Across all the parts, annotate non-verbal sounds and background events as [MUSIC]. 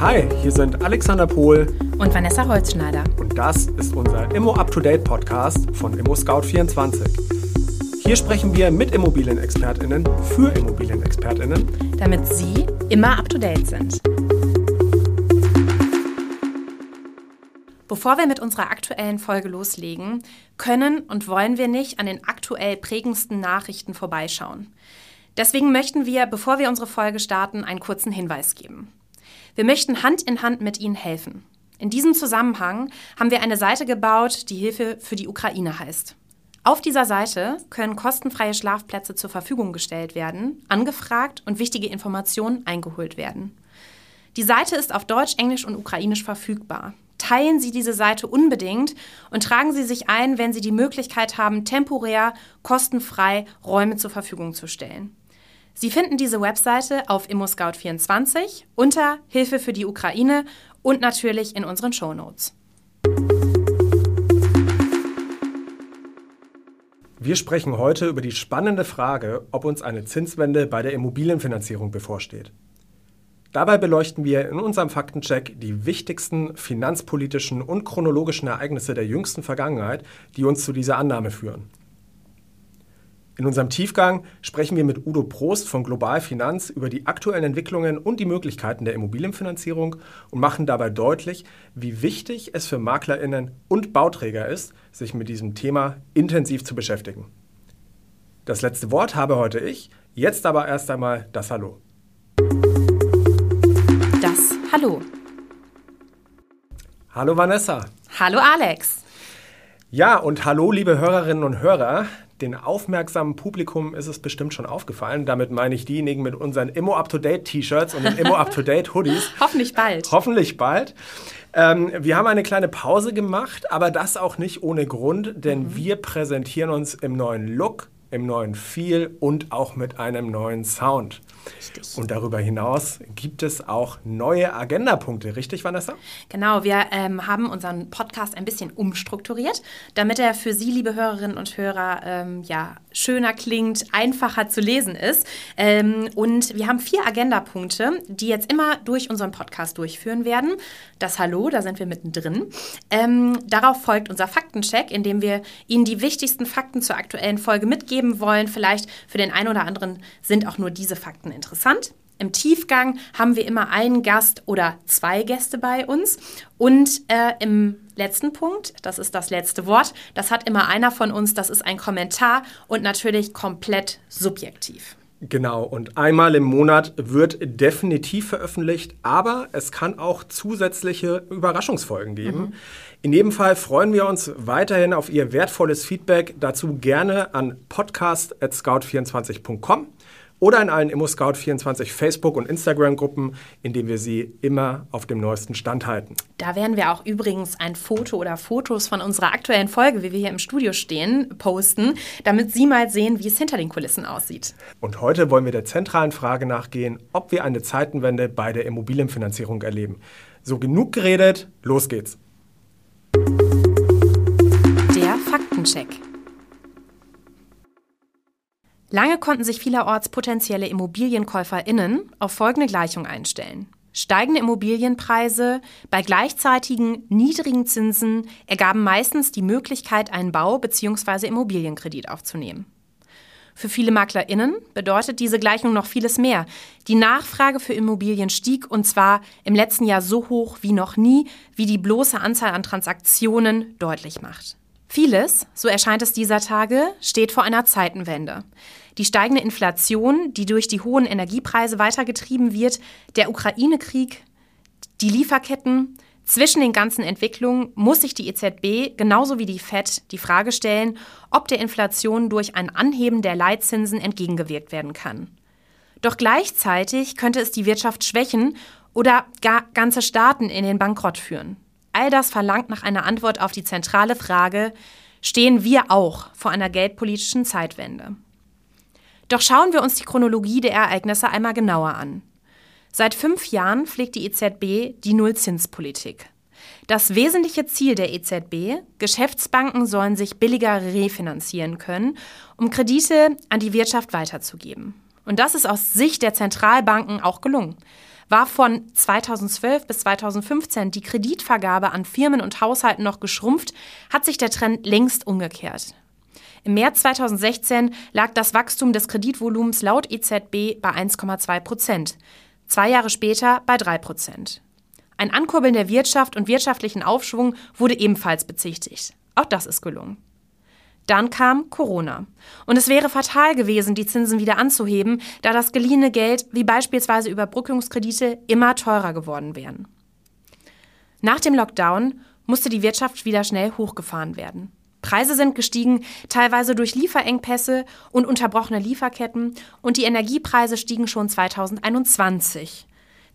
Hi, hier sind Alexander Pohl und Vanessa Holzschneider. Und das ist unser Immo Up to Date Podcast von Immo Scout 24. Hier sprechen wir mit Immobilienexpertinnen für Immobilienexpertinnen, damit Sie immer up to date sind. Bevor wir mit unserer aktuellen Folge loslegen, können und wollen wir nicht an den aktuell prägendsten Nachrichten vorbeischauen. Deswegen möchten wir, bevor wir unsere Folge starten, einen kurzen Hinweis geben. Wir möchten Hand in Hand mit Ihnen helfen. In diesem Zusammenhang haben wir eine Seite gebaut, die Hilfe für die Ukraine heißt. Auf dieser Seite können kostenfreie Schlafplätze zur Verfügung gestellt werden, angefragt und wichtige Informationen eingeholt werden. Die Seite ist auf Deutsch, Englisch und Ukrainisch verfügbar. Teilen Sie diese Seite unbedingt und tragen Sie sich ein, wenn Sie die Möglichkeit haben, temporär kostenfrei Räume zur Verfügung zu stellen. Sie finden diese Webseite auf ImmoScout24 unter Hilfe für die Ukraine und natürlich in unseren Show Notes. Wir sprechen heute über die spannende Frage, ob uns eine Zinswende bei der Immobilienfinanzierung bevorsteht. Dabei beleuchten wir in unserem Faktencheck die wichtigsten finanzpolitischen und chronologischen Ereignisse der jüngsten Vergangenheit, die uns zu dieser Annahme führen. In unserem Tiefgang sprechen wir mit Udo Prost von Global Finanz über die aktuellen Entwicklungen und die Möglichkeiten der Immobilienfinanzierung und machen dabei deutlich, wie wichtig es für Maklerinnen und Bauträger ist, sich mit diesem Thema intensiv zu beschäftigen. Das letzte Wort habe heute ich, jetzt aber erst einmal das Hallo. Hallo. Hallo Vanessa. Hallo Alex. Ja, und hallo liebe Hörerinnen und Hörer. Den aufmerksamen Publikum ist es bestimmt schon aufgefallen. Damit meine ich diejenigen mit unseren Immo Up-to-Date T-Shirts und den Immo Up-to-Date Hoodies. [LAUGHS] Hoffentlich bald. Hoffentlich bald. Ähm, wir haben eine kleine Pause gemacht, aber das auch nicht ohne Grund, denn mhm. wir präsentieren uns im neuen Look, im neuen Feel und auch mit einem neuen Sound. Richtig. Und darüber hinaus gibt es auch neue Agendapunkte, richtig, Vanessa? Genau, wir ähm, haben unseren Podcast ein bisschen umstrukturiert, damit er für Sie, liebe Hörerinnen und Hörer, ähm, ja, schöner klingt, einfacher zu lesen ist. Ähm, und wir haben vier Agendapunkte, die jetzt immer durch unseren Podcast durchführen werden. Das Hallo, da sind wir mittendrin. Ähm, darauf folgt unser Faktencheck, in dem wir Ihnen die wichtigsten Fakten zur aktuellen Folge mitgeben wollen. Vielleicht für den einen oder anderen sind auch nur diese Fakten interessant. Im Tiefgang haben wir immer einen Gast oder zwei Gäste bei uns. Und äh, im letzten Punkt, das ist das letzte Wort, das hat immer einer von uns, das ist ein Kommentar und natürlich komplett subjektiv. Genau, und einmal im Monat wird definitiv veröffentlicht, aber es kann auch zusätzliche Überraschungsfolgen geben. Mhm. In jedem Fall freuen wir uns weiterhin auf Ihr wertvolles Feedback. Dazu gerne an podcast.scout24.com oder in allen ImmoScout24 Facebook- und Instagram-Gruppen, in denen wir Sie immer auf dem neuesten Stand halten. Da werden wir auch übrigens ein Foto oder Fotos von unserer aktuellen Folge, wie wir hier im Studio stehen, posten, damit Sie mal sehen, wie es hinter den Kulissen aussieht. Und heute wollen wir der zentralen Frage nachgehen, ob wir eine Zeitenwende bei der Immobilienfinanzierung erleben. So genug geredet, los geht's. Der Faktencheck. Lange konnten sich vielerorts potenzielle ImmobilienkäuferInnen auf folgende Gleichung einstellen. Steigende Immobilienpreise bei gleichzeitigen niedrigen Zinsen ergaben meistens die Möglichkeit, einen Bau- bzw. Immobilienkredit aufzunehmen. Für viele MaklerInnen bedeutet diese Gleichung noch vieles mehr. Die Nachfrage für Immobilien stieg und zwar im letzten Jahr so hoch wie noch nie, wie die bloße Anzahl an Transaktionen deutlich macht. Vieles, so erscheint es dieser Tage, steht vor einer Zeitenwende. Die steigende Inflation, die durch die hohen Energiepreise weitergetrieben wird, der Ukraine-Krieg, die Lieferketten, zwischen den ganzen Entwicklungen muss sich die EZB genauso wie die Fed die Frage stellen, ob der Inflation durch ein Anheben der Leitzinsen entgegengewirkt werden kann. Doch gleichzeitig könnte es die Wirtschaft schwächen oder gar ganze Staaten in den Bankrott führen. All das verlangt nach einer Antwort auf die zentrale Frage, stehen wir auch vor einer geldpolitischen Zeitwende? Doch schauen wir uns die Chronologie der Ereignisse einmal genauer an. Seit fünf Jahren pflegt die EZB die Nullzinspolitik. Das wesentliche Ziel der EZB, Geschäftsbanken sollen sich billiger refinanzieren können, um Kredite an die Wirtschaft weiterzugeben. Und das ist aus Sicht der Zentralbanken auch gelungen. War von 2012 bis 2015 die Kreditvergabe an Firmen und Haushalten noch geschrumpft, hat sich der Trend längst umgekehrt. Im März 2016 lag das Wachstum des Kreditvolumens laut EZB bei 1,2 Prozent, zwei Jahre später bei 3 Prozent. Ein Ankurbeln der Wirtschaft und wirtschaftlichen Aufschwung wurde ebenfalls bezichtigt. Auch das ist gelungen. Dann kam Corona. Und es wäre fatal gewesen, die Zinsen wieder anzuheben, da das geliehene Geld, wie beispielsweise Überbrückungskredite, immer teurer geworden wären. Nach dem Lockdown musste die Wirtschaft wieder schnell hochgefahren werden. Preise sind gestiegen, teilweise durch Lieferengpässe und unterbrochene Lieferketten, und die Energiepreise stiegen schon 2021.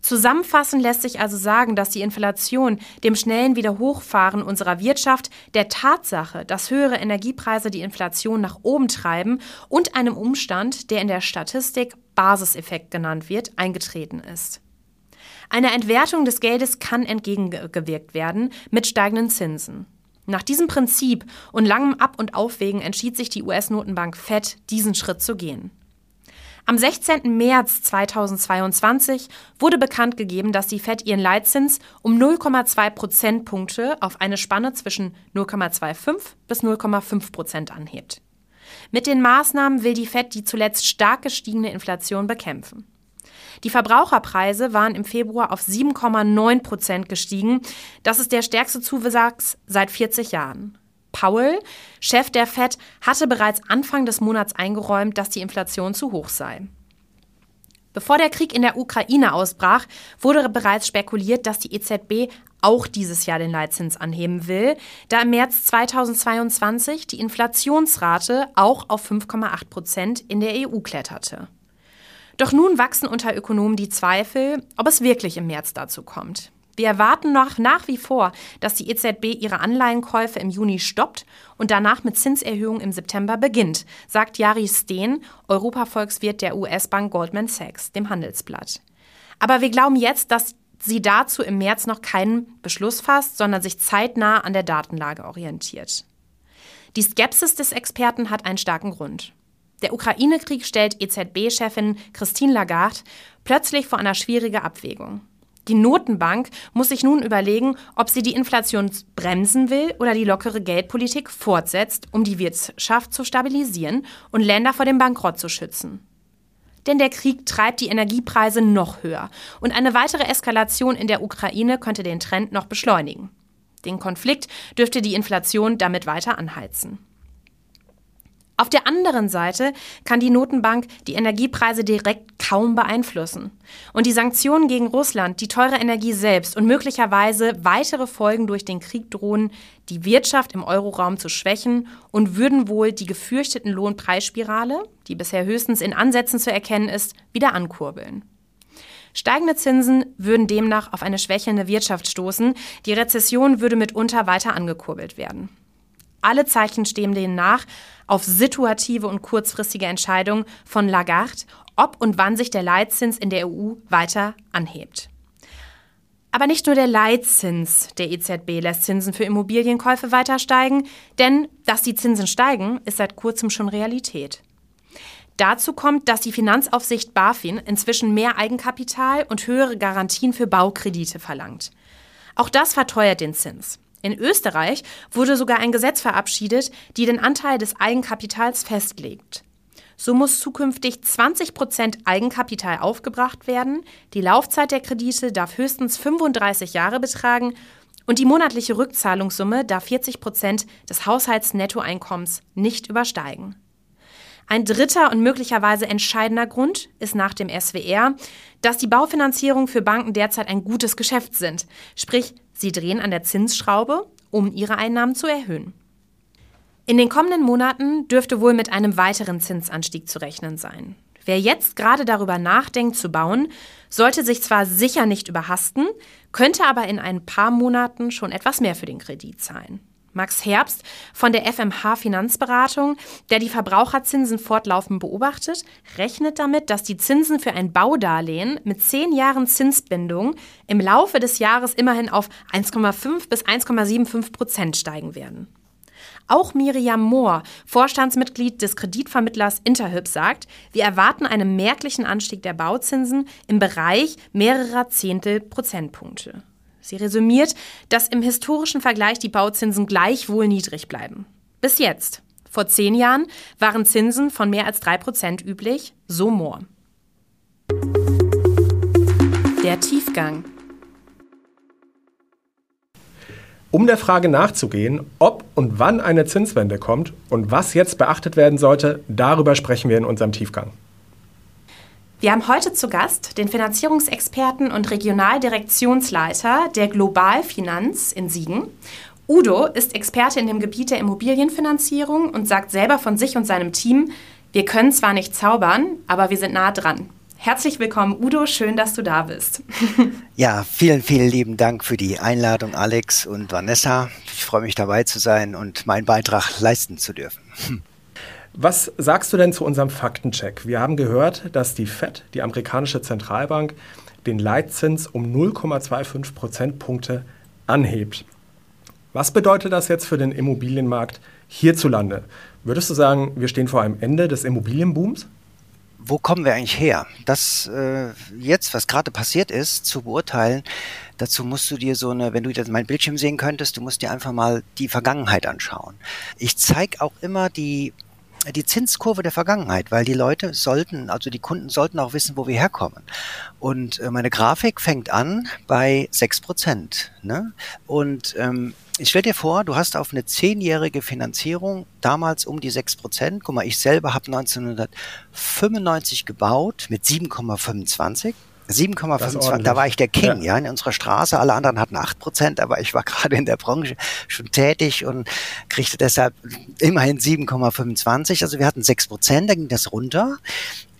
Zusammenfassend lässt sich also sagen, dass die Inflation dem schnellen Wiederhochfahren unserer Wirtschaft, der Tatsache, dass höhere Energiepreise die Inflation nach oben treiben und einem Umstand, der in der Statistik Basiseffekt genannt wird, eingetreten ist. Einer Entwertung des Geldes kann entgegengewirkt werden mit steigenden Zinsen. Nach diesem Prinzip und langem Ab- und Aufwägen entschied sich die US-Notenbank Fed, diesen Schritt zu gehen. Am 16. März 2022 wurde bekannt gegeben, dass die Fed ihren Leitzins um 0,2 Prozentpunkte auf eine Spanne zwischen 0,25 bis 0,5 Prozent anhebt. Mit den Maßnahmen will die Fed die zuletzt stark gestiegene Inflation bekämpfen. Die Verbraucherpreise waren im Februar auf 7,9 Prozent gestiegen. Das ist der stärkste Zuwachs seit 40 Jahren. Powell, Chef der Fed, hatte bereits Anfang des Monats eingeräumt, dass die Inflation zu hoch sei. Bevor der Krieg in der Ukraine ausbrach, wurde bereits spekuliert, dass die EZB auch dieses Jahr den Leitzins anheben will, da im März 2022 die Inflationsrate auch auf 5,8 Prozent in der EU kletterte. Doch nun wachsen unter Ökonomen die Zweifel, ob es wirklich im März dazu kommt. Wir erwarten noch nach wie vor, dass die EZB ihre Anleihenkäufe im Juni stoppt und danach mit Zinserhöhungen im September beginnt, sagt Jari Steen, Europavolkswirt der US-Bank Goldman Sachs, dem Handelsblatt. Aber wir glauben jetzt, dass sie dazu im März noch keinen Beschluss fasst, sondern sich zeitnah an der Datenlage orientiert. Die Skepsis des Experten hat einen starken Grund. Der Ukraine-Krieg stellt EZB-Chefin Christine Lagarde plötzlich vor einer schwierigen Abwägung. Die Notenbank muss sich nun überlegen, ob sie die Inflation bremsen will oder die lockere Geldpolitik fortsetzt, um die Wirtschaft zu stabilisieren und Länder vor dem Bankrott zu schützen. Denn der Krieg treibt die Energiepreise noch höher und eine weitere Eskalation in der Ukraine könnte den Trend noch beschleunigen. Den Konflikt dürfte die Inflation damit weiter anheizen. Auf der anderen Seite kann die Notenbank die Energiepreise direkt kaum beeinflussen. Und die Sanktionen gegen Russland, die teure Energie selbst und möglicherweise weitere Folgen durch den Krieg drohen, die Wirtschaft im Euroraum zu schwächen und würden wohl die gefürchteten Lohnpreisspirale, die bisher höchstens in Ansätzen zu erkennen ist, wieder ankurbeln. Steigende Zinsen würden demnach auf eine schwächelnde Wirtschaft stoßen, die Rezession würde mitunter weiter angekurbelt werden. Alle Zeichen stehen denen nach auf situative und kurzfristige Entscheidungen von Lagarde, ob und wann sich der Leitzins in der EU weiter anhebt. Aber nicht nur der Leitzins der EZB lässt Zinsen für Immobilienkäufe weiter steigen, denn dass die Zinsen steigen, ist seit kurzem schon Realität. Dazu kommt, dass die Finanzaufsicht BaFin inzwischen mehr Eigenkapital und höhere Garantien für Baukredite verlangt. Auch das verteuert den Zins. In Österreich wurde sogar ein Gesetz verabschiedet, die den Anteil des Eigenkapitals festlegt. So muss zukünftig 20 Prozent Eigenkapital aufgebracht werden, die Laufzeit der Kredite darf höchstens 35 Jahre betragen und die monatliche Rückzahlungssumme darf 40 Prozent des Haushaltsnettoeinkommens nicht übersteigen. Ein dritter und möglicherweise entscheidender Grund ist nach dem SWR, dass die Baufinanzierung für Banken derzeit ein gutes Geschäft sind. Sprich, sie drehen an der Zinsschraube, um ihre Einnahmen zu erhöhen. In den kommenden Monaten dürfte wohl mit einem weiteren Zinsanstieg zu rechnen sein. Wer jetzt gerade darüber nachdenkt zu bauen, sollte sich zwar sicher nicht überhasten, könnte aber in ein paar Monaten schon etwas mehr für den Kredit zahlen. Max Herbst von der FMH Finanzberatung, der die Verbraucherzinsen fortlaufend beobachtet, rechnet damit, dass die Zinsen für ein Baudarlehen mit zehn Jahren Zinsbindung im Laufe des Jahres immerhin auf 1,5 bis 1,75 Prozent steigen werden. Auch Miriam Mohr, Vorstandsmitglied des Kreditvermittlers Interhyp, sagt, wir erwarten einen merklichen Anstieg der Bauzinsen im Bereich mehrerer Zehntel Prozentpunkte. Sie resümiert, dass im historischen Vergleich die Bauzinsen gleichwohl niedrig bleiben. Bis jetzt. Vor zehn Jahren waren Zinsen von mehr als drei Prozent üblich, so Mohr. Der Tiefgang. Um der Frage nachzugehen, ob und wann eine Zinswende kommt und was jetzt beachtet werden sollte, darüber sprechen wir in unserem Tiefgang. Wir haben heute zu Gast den Finanzierungsexperten und Regionaldirektionsleiter der Global Finanz in Siegen. Udo ist Experte in dem Gebiet der Immobilienfinanzierung und sagt selber von sich und seinem Team, wir können zwar nicht zaubern, aber wir sind nah dran. Herzlich willkommen, Udo. Schön, dass du da bist. [LAUGHS] Ja, vielen, vielen lieben Dank für die Einladung, Alex und Vanessa. Ich freue mich dabei zu sein und meinen Beitrag leisten zu dürfen. Was sagst du denn zu unserem Faktencheck? Wir haben gehört, dass die Fed, die amerikanische Zentralbank, den Leitzins um 0,25 Prozentpunkte anhebt. Was bedeutet das jetzt für den Immobilienmarkt hierzulande? Würdest du sagen, wir stehen vor einem Ende des Immobilienbooms? wo kommen wir eigentlich her? Das äh, jetzt, was gerade passiert ist, zu beurteilen, dazu musst du dir so eine, wenn du jetzt mein Bildschirm sehen könntest, du musst dir einfach mal die Vergangenheit anschauen. Ich zeige auch immer die die Zinskurve der Vergangenheit, weil die Leute sollten, also die Kunden sollten auch wissen, wo wir herkommen. Und äh, meine Grafik fängt an bei sechs Prozent. Ne? Und ähm, ich stell dir vor, du hast auf eine zehnjährige Finanzierung damals um die sechs Prozent. Guck mal, ich selber habe 1995 gebaut mit 7,25. 7,25, da war ich der King, ja. ja. in unserer Straße. Alle anderen hatten 8 Prozent, aber ich war [LAUGHS] gerade in der Branche schon tätig und kriegte deshalb immerhin 7,25. Also wir hatten 6 Prozent, da ging das runter.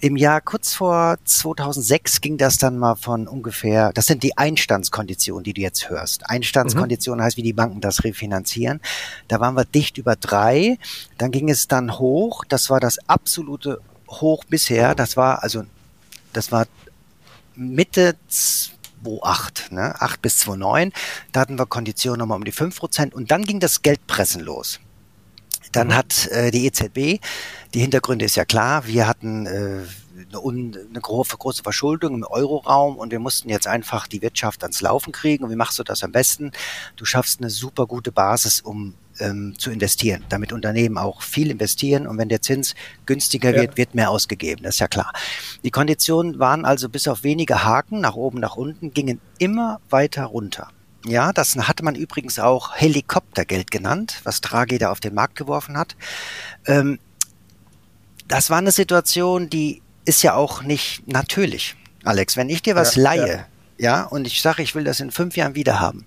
Im Jahr kurz vor 2006 ging das dann mal von ungefähr, das sind die Einstandskonditionen, die du jetzt hörst. Einstandskonditionen mhm. heißt, wie die Banken das refinanzieren. Da waren wir dicht über drei. Dann ging es dann hoch. Das war das absolute Hoch bisher. Das war also, das war Mitte 2,8, ne? 8 bis 2,9. Da hatten wir Konditionen nochmal um die 5 Prozent und dann ging das Geldpressen los. Dann mhm. hat äh, die EZB, die Hintergründe ist ja klar, wir hatten äh, eine, eine große, große Verschuldung im Euroraum und wir mussten jetzt einfach die Wirtschaft ans Laufen kriegen. Und wie machst du das am besten? Du schaffst eine super gute Basis, um ähm, zu investieren, damit Unternehmen auch viel investieren und wenn der Zins günstiger ja. wird, wird mehr ausgegeben, das ist ja klar. Die Konditionen waren also bis auf wenige Haken nach oben, nach unten, gingen immer weiter runter. Ja, das hatte man übrigens auch Helikoptergeld genannt, was Draghi da auf den Markt geworfen hat. Ähm, das war eine Situation, die ist ja auch nicht natürlich. Alex, wenn ich dir was ja, leihe, ja. ja, und ich sage, ich will das in fünf Jahren wieder haben.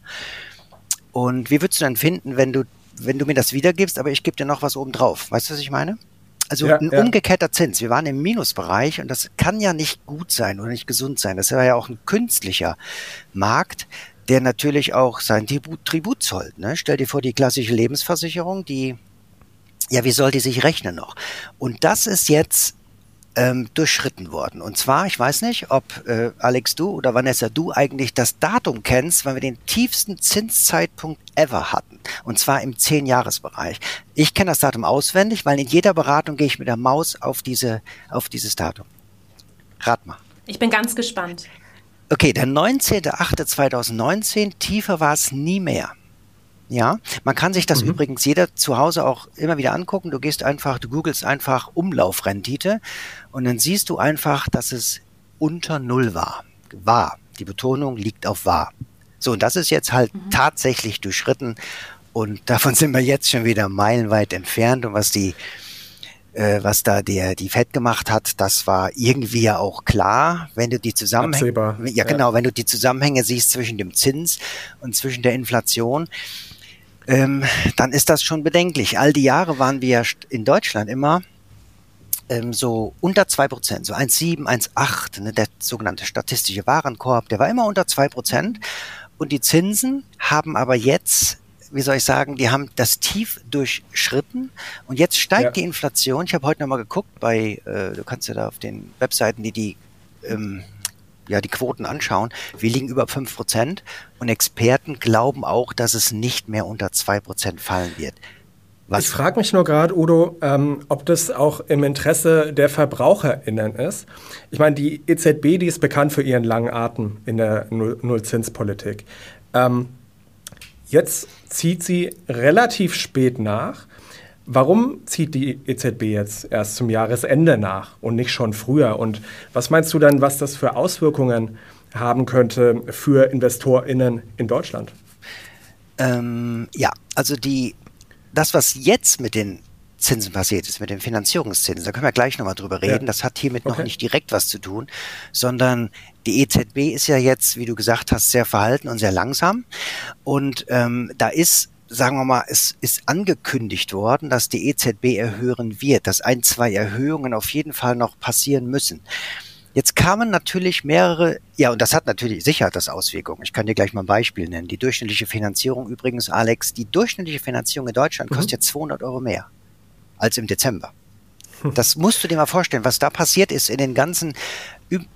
Und wie würdest du dann finden, wenn du wenn du mir das wiedergibst, aber ich gebe dir noch was oben drauf. Weißt du, was ich meine? Also ja, ein ja. umgekehrter Zins. Wir waren im Minusbereich und das kann ja nicht gut sein oder nicht gesund sein. Das war ja auch ein künstlicher Markt, der natürlich auch sein Tribut, Tribut zollt. Ne? Stell dir vor, die klassische Lebensversicherung, die, ja, wie soll die sich rechnen noch? Und das ist jetzt ähm, durchschritten worden. Und zwar, ich weiß nicht, ob äh, Alex du oder Vanessa du eigentlich das Datum kennst, weil wir den tiefsten Zinszeitpunkt ever hatten. Und zwar im 10-Jahres-Bereich. Ich kenne das Datum auswendig, weil in jeder Beratung gehe ich mit der Maus auf, diese, auf dieses Datum. Rat mal. Ich bin ganz gespannt. Okay, der 19.08.2019, tiefer war es nie mehr. Ja, man kann sich das mhm. übrigens jeder zu Hause auch immer wieder angucken. Du gehst einfach, du googelst einfach Umlaufrendite und dann siehst du einfach, dass es unter Null war. War. Die Betonung liegt auf war. So, und das ist jetzt halt mhm. tatsächlich durchschritten und davon sind wir jetzt schon wieder meilenweit entfernt. Und was die äh, was da der die Fed gemacht hat, das war irgendwie ja auch klar, wenn du die Zusammenhänge ja, ja. genau, wenn du die Zusammenhänge siehst zwischen dem Zins und zwischen der Inflation, ähm, dann ist das schon bedenklich. All die Jahre waren wir in Deutschland immer ähm, so unter zwei Prozent, so 1,7, 1,8, ne, der sogenannte statistische Warenkorb, der war immer unter zwei Prozent. Und die Zinsen haben aber jetzt wie soll ich sagen, die haben das Tief durchschritten und jetzt steigt ja. die Inflation. Ich habe heute nochmal geguckt bei, äh, du kannst ja da auf den Webseiten, die die ähm, ja die Quoten anschauen, wir liegen über fünf Prozent und Experten glauben auch, dass es nicht mehr unter zwei Prozent fallen wird. Was? Ich frage mich nur gerade, Udo, ähm, ob das auch im Interesse der VerbraucherInnen ist. Ich meine, die EZB, die ist bekannt für ihren langen Atem in der Nullzinspolitik. Ähm, jetzt zieht sie relativ spät nach. Warum zieht die EZB jetzt erst zum Jahresende nach und nicht schon früher? Und was meinst du dann, was das für Auswirkungen haben könnte für InvestorInnen in Deutschland? Ähm, ja, also die das, was jetzt mit den Zinsen passiert ist, mit den Finanzierungszinsen, da können wir gleich nochmal drüber reden. Ja. Das hat hiermit okay. noch nicht direkt was zu tun, sondern die EZB ist ja jetzt, wie du gesagt hast, sehr verhalten und sehr langsam. Und ähm, da ist sagen wir mal, es ist angekündigt worden, dass die EZB erhöhen wird, dass ein, zwei Erhöhungen auf jeden Fall noch passieren müssen. Jetzt kamen natürlich mehrere, ja, und das hat natürlich sicher das Auswirkungen. Ich kann dir gleich mal ein Beispiel nennen. Die durchschnittliche Finanzierung übrigens, Alex, die durchschnittliche Finanzierung in Deutschland mhm. kostet jetzt 200 Euro mehr als im Dezember. Das musst du dir mal vorstellen, was da passiert ist in den ganzen,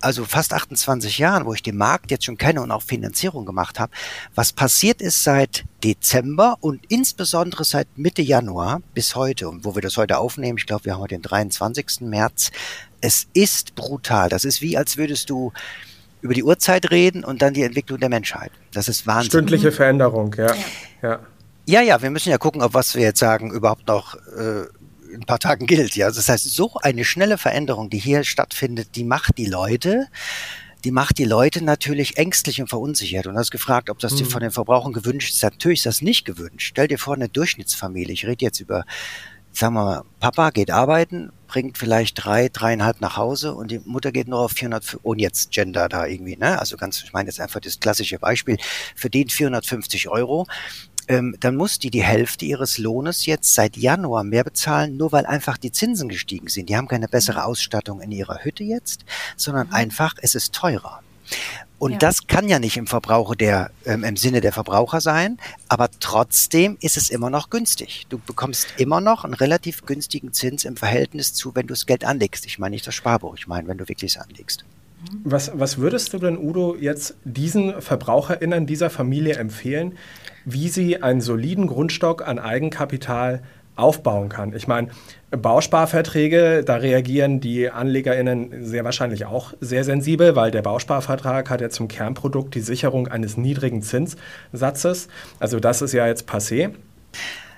also fast 28 Jahren, wo ich den Markt jetzt schon kenne und auch Finanzierung gemacht habe. Was passiert ist seit Dezember und insbesondere seit Mitte Januar bis heute, und wo wir das heute aufnehmen, ich glaube, wir haben heute den 23. März, es ist brutal. Das ist wie, als würdest du über die Uhrzeit reden und dann die Entwicklung der Menschheit. Das ist Wahnsinn. Stündliche. Veränderung, ja. ja. Ja, ja, wir müssen ja gucken, ob was wir jetzt sagen überhaupt noch äh, ein paar Tagen gilt. Ja, das heißt, so eine schnelle Veränderung, die hier stattfindet, die macht die Leute, die macht die Leute natürlich ängstlich und verunsichert. Und du hast gefragt, ob das mhm. von den Verbrauchern gewünscht ist. Natürlich ist das nicht gewünscht. Stell dir vor, eine Durchschnittsfamilie. Ich rede jetzt über, sagen wir mal, Papa geht arbeiten, bringt vielleicht drei, dreieinhalb nach Hause und die Mutter geht nur auf 400, ohne jetzt Gender da irgendwie, ne? Also ganz, ich meine jetzt einfach das klassische Beispiel, verdient 450 Euro ähm, dann muss die die Hälfte ihres Lohnes jetzt seit Januar mehr bezahlen, nur weil einfach die Zinsen gestiegen sind. Die haben keine bessere mhm. Ausstattung in ihrer Hütte jetzt, sondern mhm. einfach, es ist teurer. Und ja. das kann ja nicht im Verbraucher der, ähm, im Sinne der Verbraucher sein, aber trotzdem ist es immer noch günstig. Du bekommst immer noch einen relativ günstigen Zins im Verhältnis zu, wenn du das Geld anlegst. Ich meine nicht das Sparbuch, ich meine, wenn du wirklich es anlegst. Was, was würdest du denn, Udo, jetzt diesen VerbraucherInnen dieser Familie empfehlen, wie sie einen soliden Grundstock an Eigenkapital aufbauen kann? Ich meine, Bausparverträge, da reagieren die AnlegerInnen sehr wahrscheinlich auch sehr sensibel, weil der Bausparvertrag hat ja zum Kernprodukt die Sicherung eines niedrigen Zinssatzes. Also das ist ja jetzt passé.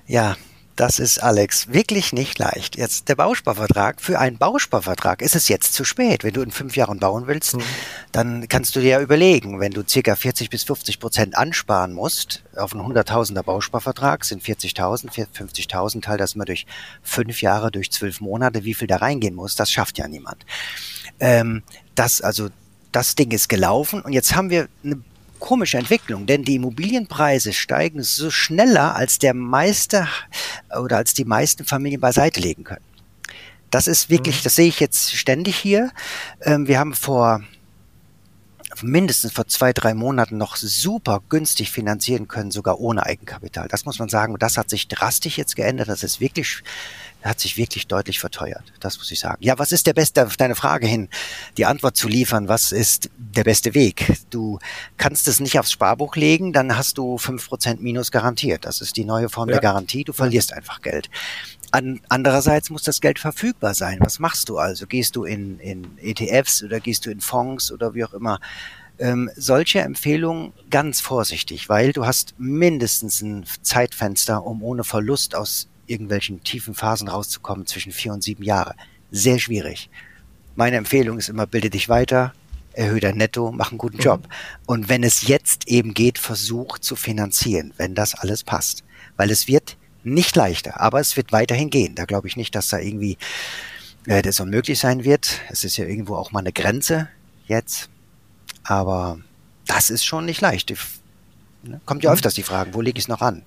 Ja, das ist, Alex, wirklich nicht leicht. Jetzt der Bausparvertrag. Für einen Bausparvertrag ist es jetzt zu spät. Wenn du in fünf Jahren bauen willst, mhm. dann kannst du dir ja überlegen, wenn du circa 40 bis 50 Prozent ansparen musst, auf einen 100.000er Bausparvertrag sind 40.000, 50.000, teil das mal durch fünf Jahre, durch zwölf Monate, wie viel da reingehen muss, das schafft ja niemand. Ähm, das, also, das Ding ist gelaufen und jetzt haben wir eine komische Entwicklung, denn die Immobilienpreise steigen so schneller, als der meiste oder als die meisten Familien beiseite legen können. Das ist wirklich, mhm. das sehe ich jetzt ständig hier. Ähm, wir haben vor mindestens vor zwei, drei Monaten noch super günstig finanzieren können, sogar ohne Eigenkapital. Das muss man sagen. Das hat sich drastisch jetzt geändert. Das ist wirklich, hat sich wirklich deutlich verteuert. Das muss ich sagen. Ja, was ist der beste, auf deine Frage hin, die Antwort zu liefern, was ist der beste Weg? Du kannst es nicht aufs Sparbuch legen, dann hast du fünf Prozent Minus garantiert. Das ist die neue Form ja. der Garantie. Du verlierst einfach Geld. An, andererseits muss das Geld verfügbar sein. Was machst du also? Gehst du in, in ETFs oder gehst du in Fonds oder wie auch immer? Ähm, solche Empfehlungen ganz vorsichtig, weil du hast mindestens ein Zeitfenster, um ohne Verlust aus irgendwelchen tiefen Phasen rauszukommen zwischen vier und sieben Jahre. Sehr schwierig. Meine Empfehlung ist immer, bilde dich weiter, erhöhe dein Netto, mach einen guten Job. Mhm. Und wenn es jetzt eben geht, versuch zu finanzieren, wenn das alles passt. Weil es wird nicht leichter, aber es wird weiterhin gehen. Da glaube ich nicht, dass da irgendwie äh, das unmöglich sein wird. Es ist ja irgendwo auch mal eine Grenze jetzt. Aber das ist schon nicht leicht. Die, ne? Kommt ja mhm. öfters die Frage, wo lege ich es noch an?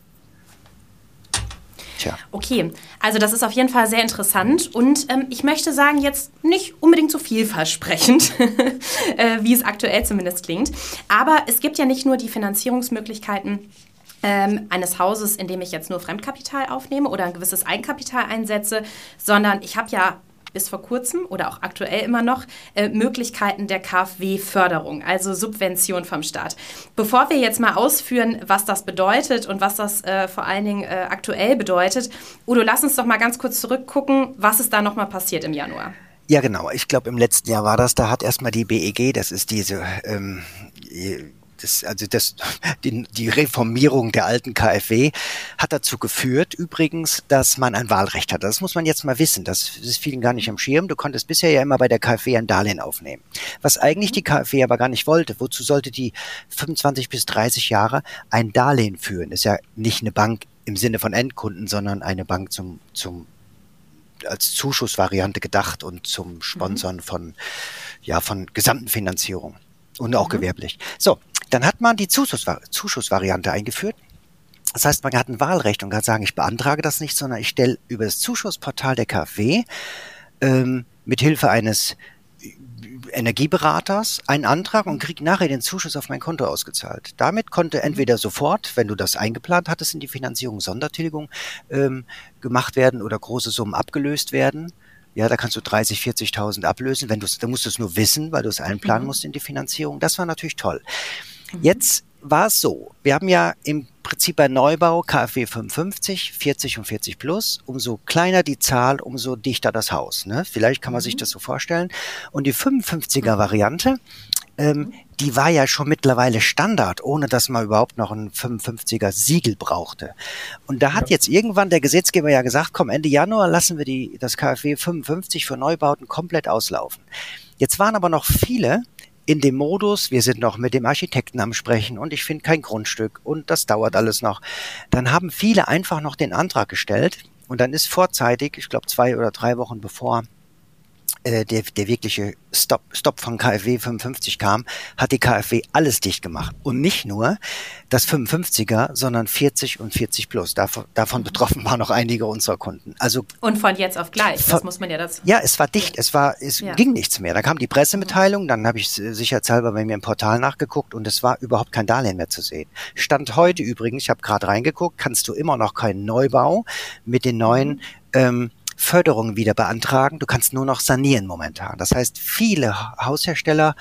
Tja. Okay, also das ist auf jeden Fall sehr interessant und ähm, ich möchte sagen, jetzt nicht unbedingt so vielversprechend, [LAUGHS] äh, wie es aktuell zumindest klingt. Aber es gibt ja nicht nur die Finanzierungsmöglichkeiten ähm, eines Hauses, in dem ich jetzt nur Fremdkapital aufnehme oder ein gewisses Eigenkapital einsetze, sondern ich habe ja bis vor kurzem oder auch aktuell immer noch äh, Möglichkeiten der KfW-Förderung, also Subvention vom Staat. Bevor wir jetzt mal ausführen, was das bedeutet und was das äh, vor allen Dingen äh, aktuell bedeutet, Udo, lass uns doch mal ganz kurz zurückgucken, was ist da nochmal passiert im Januar. Ja, genau. Ich glaube, im letzten Jahr war das. Da hat erstmal die BEG, das ist diese ähm, das, also das, die, die Reformierung der alten KfW hat dazu geführt, übrigens, dass man ein Wahlrecht hat. Das muss man jetzt mal wissen. Das ist vielen gar nicht am Schirm. Du konntest bisher ja immer bei der KfW ein Darlehen aufnehmen. Was eigentlich die KfW aber gar nicht wollte. Wozu sollte die 25 bis 30 Jahre ein Darlehen führen? ist ja nicht eine Bank im Sinne von Endkunden, sondern eine Bank zum, zum als Zuschussvariante gedacht und zum Sponsern von, ja, von gesamten Finanzierung und auch mhm. gewerblich. So, dann hat man die Zuschussvar Zuschussvariante eingeführt. Das heißt, man hat ein Wahlrecht und kann sagen, ich beantrage das nicht, sondern ich stelle über das Zuschussportal der KfW ähm, mit Hilfe eines Energieberaters einen Antrag und kriege nachher den Zuschuss auf mein Konto ausgezahlt. Damit konnte entweder sofort, wenn du das eingeplant hattest, in die Finanzierung Sondertilgung ähm, gemacht werden oder große Summen abgelöst werden. Ja, da kannst du 30, 40.000 ablösen. Wenn du, da musst du es nur wissen, weil du es einplanen mhm. musst in die Finanzierung. Das war natürlich toll. Mhm. Jetzt war es so, wir haben ja im Prinzip bei Neubau KfW 55, 40 und 40 plus. Umso kleiner die Zahl, umso dichter das Haus. Ne? Vielleicht kann man mhm. sich das so vorstellen. Und die 55er Variante, ähm, die war ja schon mittlerweile Standard, ohne dass man überhaupt noch ein 55er Siegel brauchte. Und da hat ja. jetzt irgendwann der Gesetzgeber ja gesagt, komm, Ende Januar lassen wir die, das KfW 55 für Neubauten komplett auslaufen. Jetzt waren aber noch viele in dem Modus, wir sind noch mit dem Architekten am Sprechen und ich finde kein Grundstück und das dauert alles noch. Dann haben viele einfach noch den Antrag gestellt und dann ist vorzeitig, ich glaube zwei oder drei Wochen bevor der, der wirkliche Stop, Stop von KfW 55 kam, hat die KfW alles dicht gemacht. Und nicht nur das 55er, sondern 40 und 40 plus. Davon, davon betroffen waren noch einige unserer Kunden. Also und von jetzt auf gleich, das muss man ja das. Ja, es war dicht, es war, es ja. ging nichts mehr. Da kam die Pressemitteilung, dann habe ich sicherheitshalber bei mir im Portal nachgeguckt und es war überhaupt kein Darlehen mehr zu sehen. Stand heute übrigens, ich habe gerade reingeguckt, kannst du immer noch keinen Neubau mit den neuen mhm. ähm, Förderungen wieder beantragen. Du kannst nur noch sanieren momentan. Das heißt, viele Haushersteller,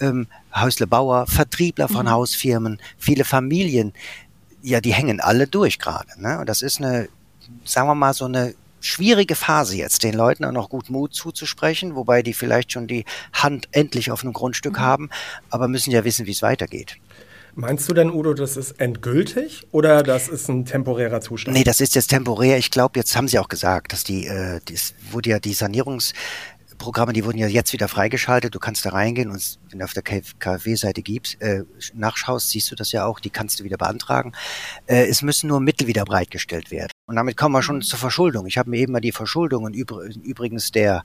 ähm, Häuslebauer, Vertriebler von mhm. Hausfirmen, viele Familien, ja, die hängen alle durch gerade. Ne? Und das ist eine, sagen wir mal, so eine schwierige Phase jetzt, den Leuten auch noch gut Mut zuzusprechen, wobei die vielleicht schon die Hand endlich auf einem Grundstück mhm. haben, aber müssen ja wissen, wie es weitergeht. Meinst du denn, Udo, das ist endgültig oder das ist ein temporärer Zustand? Nee, das ist jetzt temporär. Ich glaube, jetzt haben sie auch gesagt, dass die, äh, das wurde ja die Sanierungsprogramme, die wurden ja jetzt wieder freigeschaltet. Du kannst da reingehen und wenn du auf der KfW-Seite gibst, äh, nachschaust, siehst du das ja auch, die kannst du wieder beantragen. Äh, es müssen nur Mittel wieder bereitgestellt werden. Und damit kommen wir schon zur Verschuldung. Ich habe mir eben mal die Verschuldung und übrigens der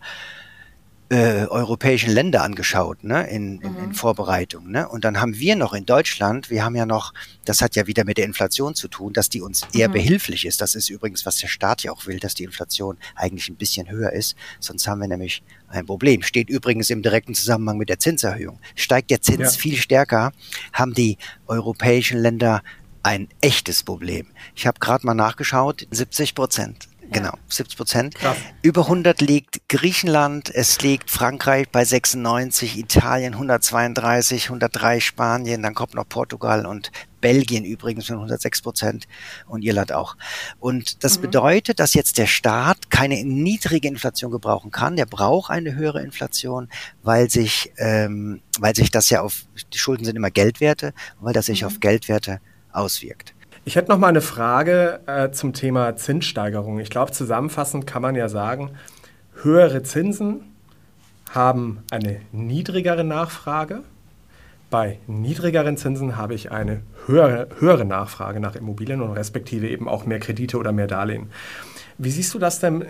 äh, europäischen Länder angeschaut, ne, in, in, in mhm. Vorbereitung. Ne? Und dann haben wir noch in Deutschland, wir haben ja noch, das hat ja wieder mit der Inflation zu tun, dass die uns eher mhm. behilflich ist. Das ist übrigens, was der Staat ja auch will, dass die Inflation eigentlich ein bisschen höher ist. Sonst haben wir nämlich ein Problem. Steht übrigens im direkten Zusammenhang mit der Zinserhöhung. Steigt der Zins ja. viel stärker, haben die europäischen Länder ein echtes Problem. Ich habe gerade mal nachgeschaut, 70 Prozent Genau, 70 Prozent. Über 100 liegt Griechenland, es liegt Frankreich bei 96, Italien 132, 103 Spanien, dann kommt noch Portugal und Belgien übrigens mit 106 Prozent und Irland auch. Und das mhm. bedeutet, dass jetzt der Staat keine niedrige Inflation gebrauchen kann. Der braucht eine höhere Inflation, weil sich, ähm, weil sich das ja auf, die Schulden sind immer Geldwerte, weil das sich mhm. auf Geldwerte auswirkt. Ich hätte noch mal eine Frage äh, zum Thema Zinssteigerung. Ich glaube, zusammenfassend kann man ja sagen, höhere Zinsen haben eine niedrigere Nachfrage. Bei niedrigeren Zinsen habe ich eine höhere, höhere Nachfrage nach Immobilien und respektive eben auch mehr Kredite oder mehr Darlehen. Wie siehst du das denn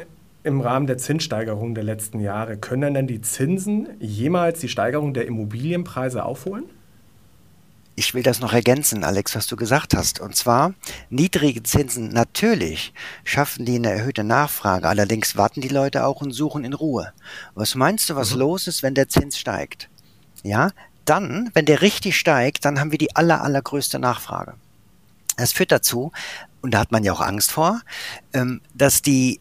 im Rahmen der Zinssteigerung der letzten Jahre? Können denn die Zinsen jemals die Steigerung der Immobilienpreise aufholen? Ich will das noch ergänzen, Alex, was du gesagt hast. Und zwar, niedrige Zinsen natürlich schaffen die eine erhöhte Nachfrage. Allerdings warten die Leute auch und suchen in Ruhe. Was meinst du, was mhm. los ist, wenn der Zins steigt? Ja, dann, wenn der richtig steigt, dann haben wir die aller, allergrößte Nachfrage. Das führt dazu, und da hat man ja auch Angst vor, ähm, dass die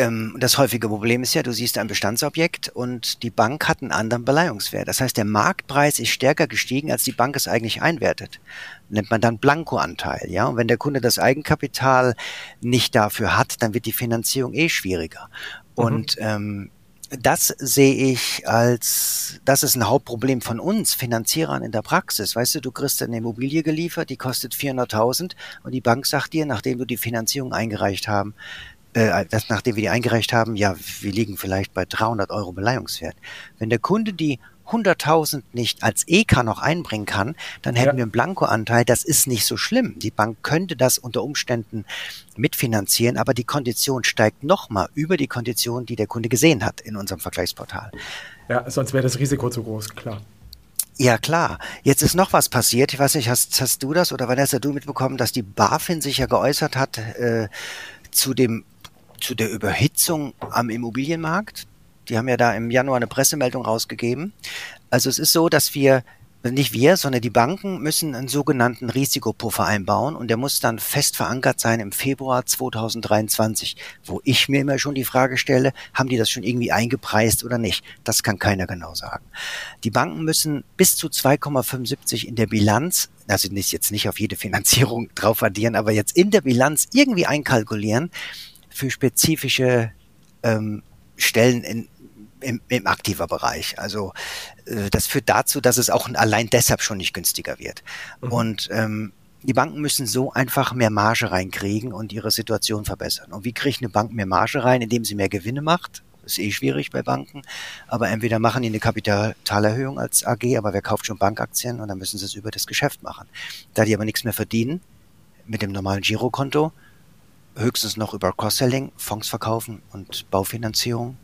ähm, das häufige Problem ist ja, du siehst ein Bestandsobjekt und die Bank hat einen anderen Beleihungswert. Das heißt, der Marktpreis ist stärker gestiegen, als die Bank es eigentlich einwertet. Nennt man dann Blankoanteil, ja. Und wenn der Kunde das Eigenkapital nicht dafür hat, dann wird die Finanzierung eh schwieriger. Mhm. Und ähm, das sehe ich als, das ist ein Hauptproblem von uns, Finanzierern in der Praxis. Weißt du, du kriegst eine Immobilie geliefert, die kostet 400.000 und die Bank sagt dir, nachdem du die Finanzierung eingereicht haben, äh, das, nachdem wir die eingereicht haben, ja, wir liegen vielleicht bei 300 Euro Beleihungswert. Wenn der Kunde die 100.000 nicht als EK noch einbringen kann, dann hätten ja. wir einen Blankoanteil. Das ist nicht so schlimm. Die Bank könnte das unter Umständen mitfinanzieren, aber die Kondition steigt nochmal über die Kondition, die der Kunde gesehen hat in unserem Vergleichsportal. Ja, sonst wäre das Risiko zu groß, klar. Ja, klar. Jetzt ist noch was passiert. Ich weiß nicht, hast, hast du das oder Vanessa, du mitbekommen, dass die BaFin sich ja geäußert hat äh, zu dem zu der Überhitzung am Immobilienmarkt. Die haben ja da im Januar eine Pressemeldung rausgegeben. Also es ist so, dass wir nicht wir, sondern die Banken müssen einen sogenannten Risikopuffer einbauen und der muss dann fest verankert sein im Februar 2023, wo ich mir immer schon die Frage stelle, haben die das schon irgendwie eingepreist oder nicht? Das kann keiner genau sagen. Die Banken müssen bis zu 2,75 in der Bilanz, also nicht jetzt nicht auf jede Finanzierung [LAUGHS] drauf addieren, aber jetzt in der Bilanz irgendwie einkalkulieren, für spezifische ähm, Stellen in, im, im aktiver Bereich. Also äh, das führt dazu, dass es auch allein deshalb schon nicht günstiger wird. Mhm. Und ähm, die Banken müssen so einfach mehr Marge reinkriegen und ihre Situation verbessern. Und wie kriegt eine Bank mehr Marge rein, indem sie mehr Gewinne macht? Das ist eh schwierig bei Banken. Aber entweder machen die eine Kapitalerhöhung als AG, aber wer kauft schon Bankaktien und dann müssen sie es über das Geschäft machen. Da die aber nichts mehr verdienen mit dem normalen Girokonto, höchstens noch über Cross-Selling, Fonds verkaufen und Baufinanzierung.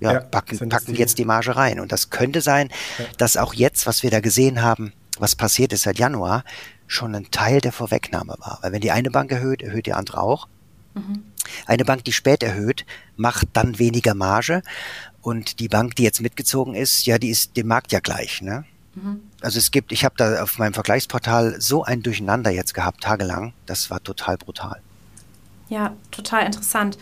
Ja, ja packen, packen die jetzt die Marge rein. Und das könnte sein, ja. dass auch jetzt, was wir da gesehen haben, was passiert ist seit Januar, schon ein Teil der Vorwegnahme war. Weil wenn die eine Bank erhöht, erhöht die andere auch. Mhm. Eine Bank, die spät erhöht, macht dann weniger Marge. Und die Bank, die jetzt mitgezogen ist, ja, die ist dem Markt ja gleich. Ne? Mhm. Also es gibt, ich habe da auf meinem Vergleichsportal so ein Durcheinander jetzt gehabt, tagelang. Das war total brutal. Ja, total interessant.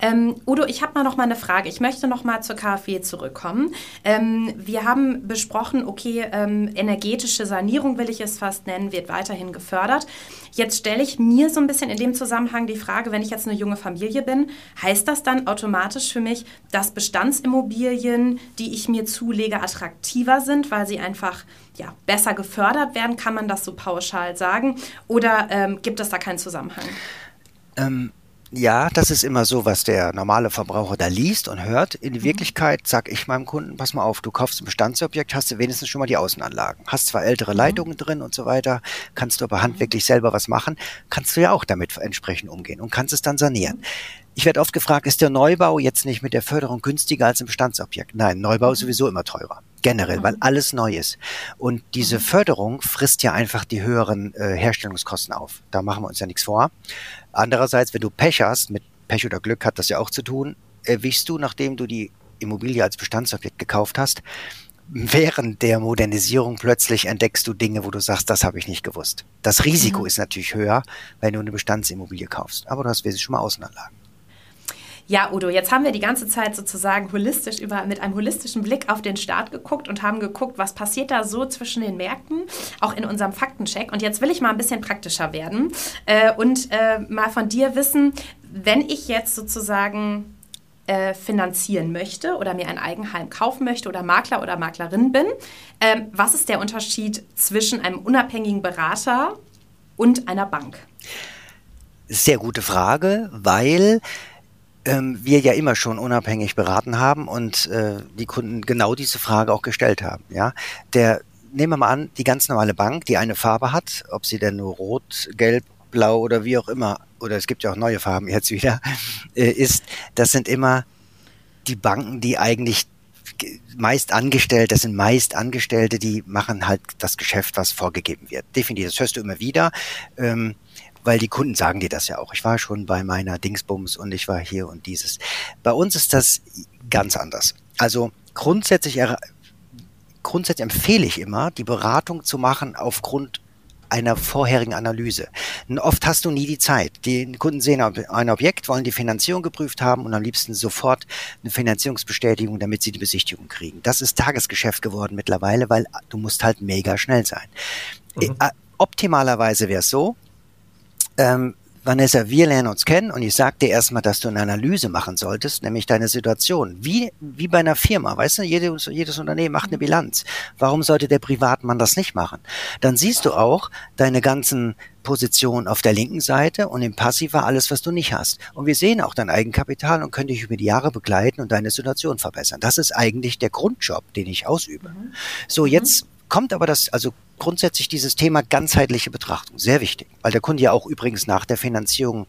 Ähm, Udo, ich habe mal noch mal eine Frage. Ich möchte noch mal zur KfW zurückkommen. Ähm, wir haben besprochen, okay, ähm, energetische Sanierung will ich es fast nennen, wird weiterhin gefördert. Jetzt stelle ich mir so ein bisschen in dem Zusammenhang die Frage, wenn ich jetzt eine junge Familie bin, heißt das dann automatisch für mich, dass Bestandsimmobilien, die ich mir zulege, attraktiver sind, weil sie einfach ja, besser gefördert werden? Kann man das so pauschal sagen? Oder ähm, gibt es da keinen Zusammenhang? Ähm, ja, das ist immer so, was der normale Verbraucher da liest und hört. In mhm. Wirklichkeit sage ich meinem Kunden, pass mal auf, du kaufst ein Bestandsobjekt, hast du wenigstens schon mal die Außenanlagen. Hast zwar ältere mhm. Leitungen drin und so weiter, kannst du aber handwerklich selber was machen, kannst du ja auch damit entsprechend umgehen und kannst es dann sanieren. Mhm. Ich werde oft gefragt, ist der Neubau jetzt nicht mit der Förderung günstiger als ein Bestandsobjekt? Nein, Neubau ist sowieso immer teurer. Generell, weil alles neu ist. Und diese Förderung frisst ja einfach die höheren äh, Herstellungskosten auf. Da machen wir uns ja nichts vor. Andererseits, wenn du Pech hast, mit Pech oder Glück hat das ja auch zu tun, erwischst du, nachdem du die Immobilie als Bestandsobjekt gekauft hast, während der Modernisierung plötzlich entdeckst du Dinge, wo du sagst, das habe ich nicht gewusst. Das Risiko mhm. ist natürlich höher, wenn du eine Bestandsimmobilie kaufst. Aber du hast wesentlich schon mal Außenanlagen. Ja, Udo, jetzt haben wir die ganze Zeit sozusagen holistisch über, mit einem holistischen Blick auf den Staat geguckt und haben geguckt, was passiert da so zwischen den Märkten, auch in unserem Faktencheck. Und jetzt will ich mal ein bisschen praktischer werden äh, und äh, mal von dir wissen, wenn ich jetzt sozusagen äh, finanzieren möchte oder mir ein Eigenheim kaufen möchte oder Makler oder Maklerin bin, ähm, was ist der Unterschied zwischen einem unabhängigen Berater und einer Bank? Sehr gute Frage, weil ähm, wir ja immer schon unabhängig beraten haben und äh, die Kunden genau diese Frage auch gestellt haben. Ja, der nehmen wir mal an, die ganz normale Bank, die eine Farbe hat, ob sie denn nur rot, gelb, blau oder wie auch immer, oder es gibt ja auch neue Farben jetzt wieder, äh, ist, das sind immer die Banken, die eigentlich meist angestellt, das sind meist Angestellte, die machen halt das Geschäft, was vorgegeben wird. Definitiv, das hörst du immer wieder. Ähm, weil die Kunden sagen dir das ja auch. Ich war schon bei meiner Dingsbums und ich war hier und dieses. Bei uns ist das ganz anders. Also grundsätzlich, grundsätzlich empfehle ich immer, die Beratung zu machen aufgrund einer vorherigen Analyse. Und oft hast du nie die Zeit. Die Kunden sehen ein Objekt, wollen die Finanzierung geprüft haben und am liebsten sofort eine Finanzierungsbestätigung, damit sie die Besichtigung kriegen. Das ist Tagesgeschäft geworden mittlerweile, weil du musst halt mega schnell sein. Mhm. Äh, optimalerweise wäre es so, ähm, Vanessa, wir lernen uns kennen und ich sag dir erstmal, dass du eine Analyse machen solltest, nämlich deine Situation. Wie, wie bei einer Firma, weißt du, jedes, jedes Unternehmen macht eine Bilanz. Warum sollte der Privatmann das nicht machen? Dann siehst du auch deine ganzen Positionen auf der linken Seite und im Passiver alles, was du nicht hast. Und wir sehen auch dein Eigenkapital und können dich über die Jahre begleiten und deine Situation verbessern. Das ist eigentlich der Grundjob, den ich ausübe. Mhm. So, jetzt kommt aber das, also grundsätzlich dieses Thema ganzheitliche Betrachtung, sehr wichtig, weil der Kunde ja auch übrigens nach der Finanzierung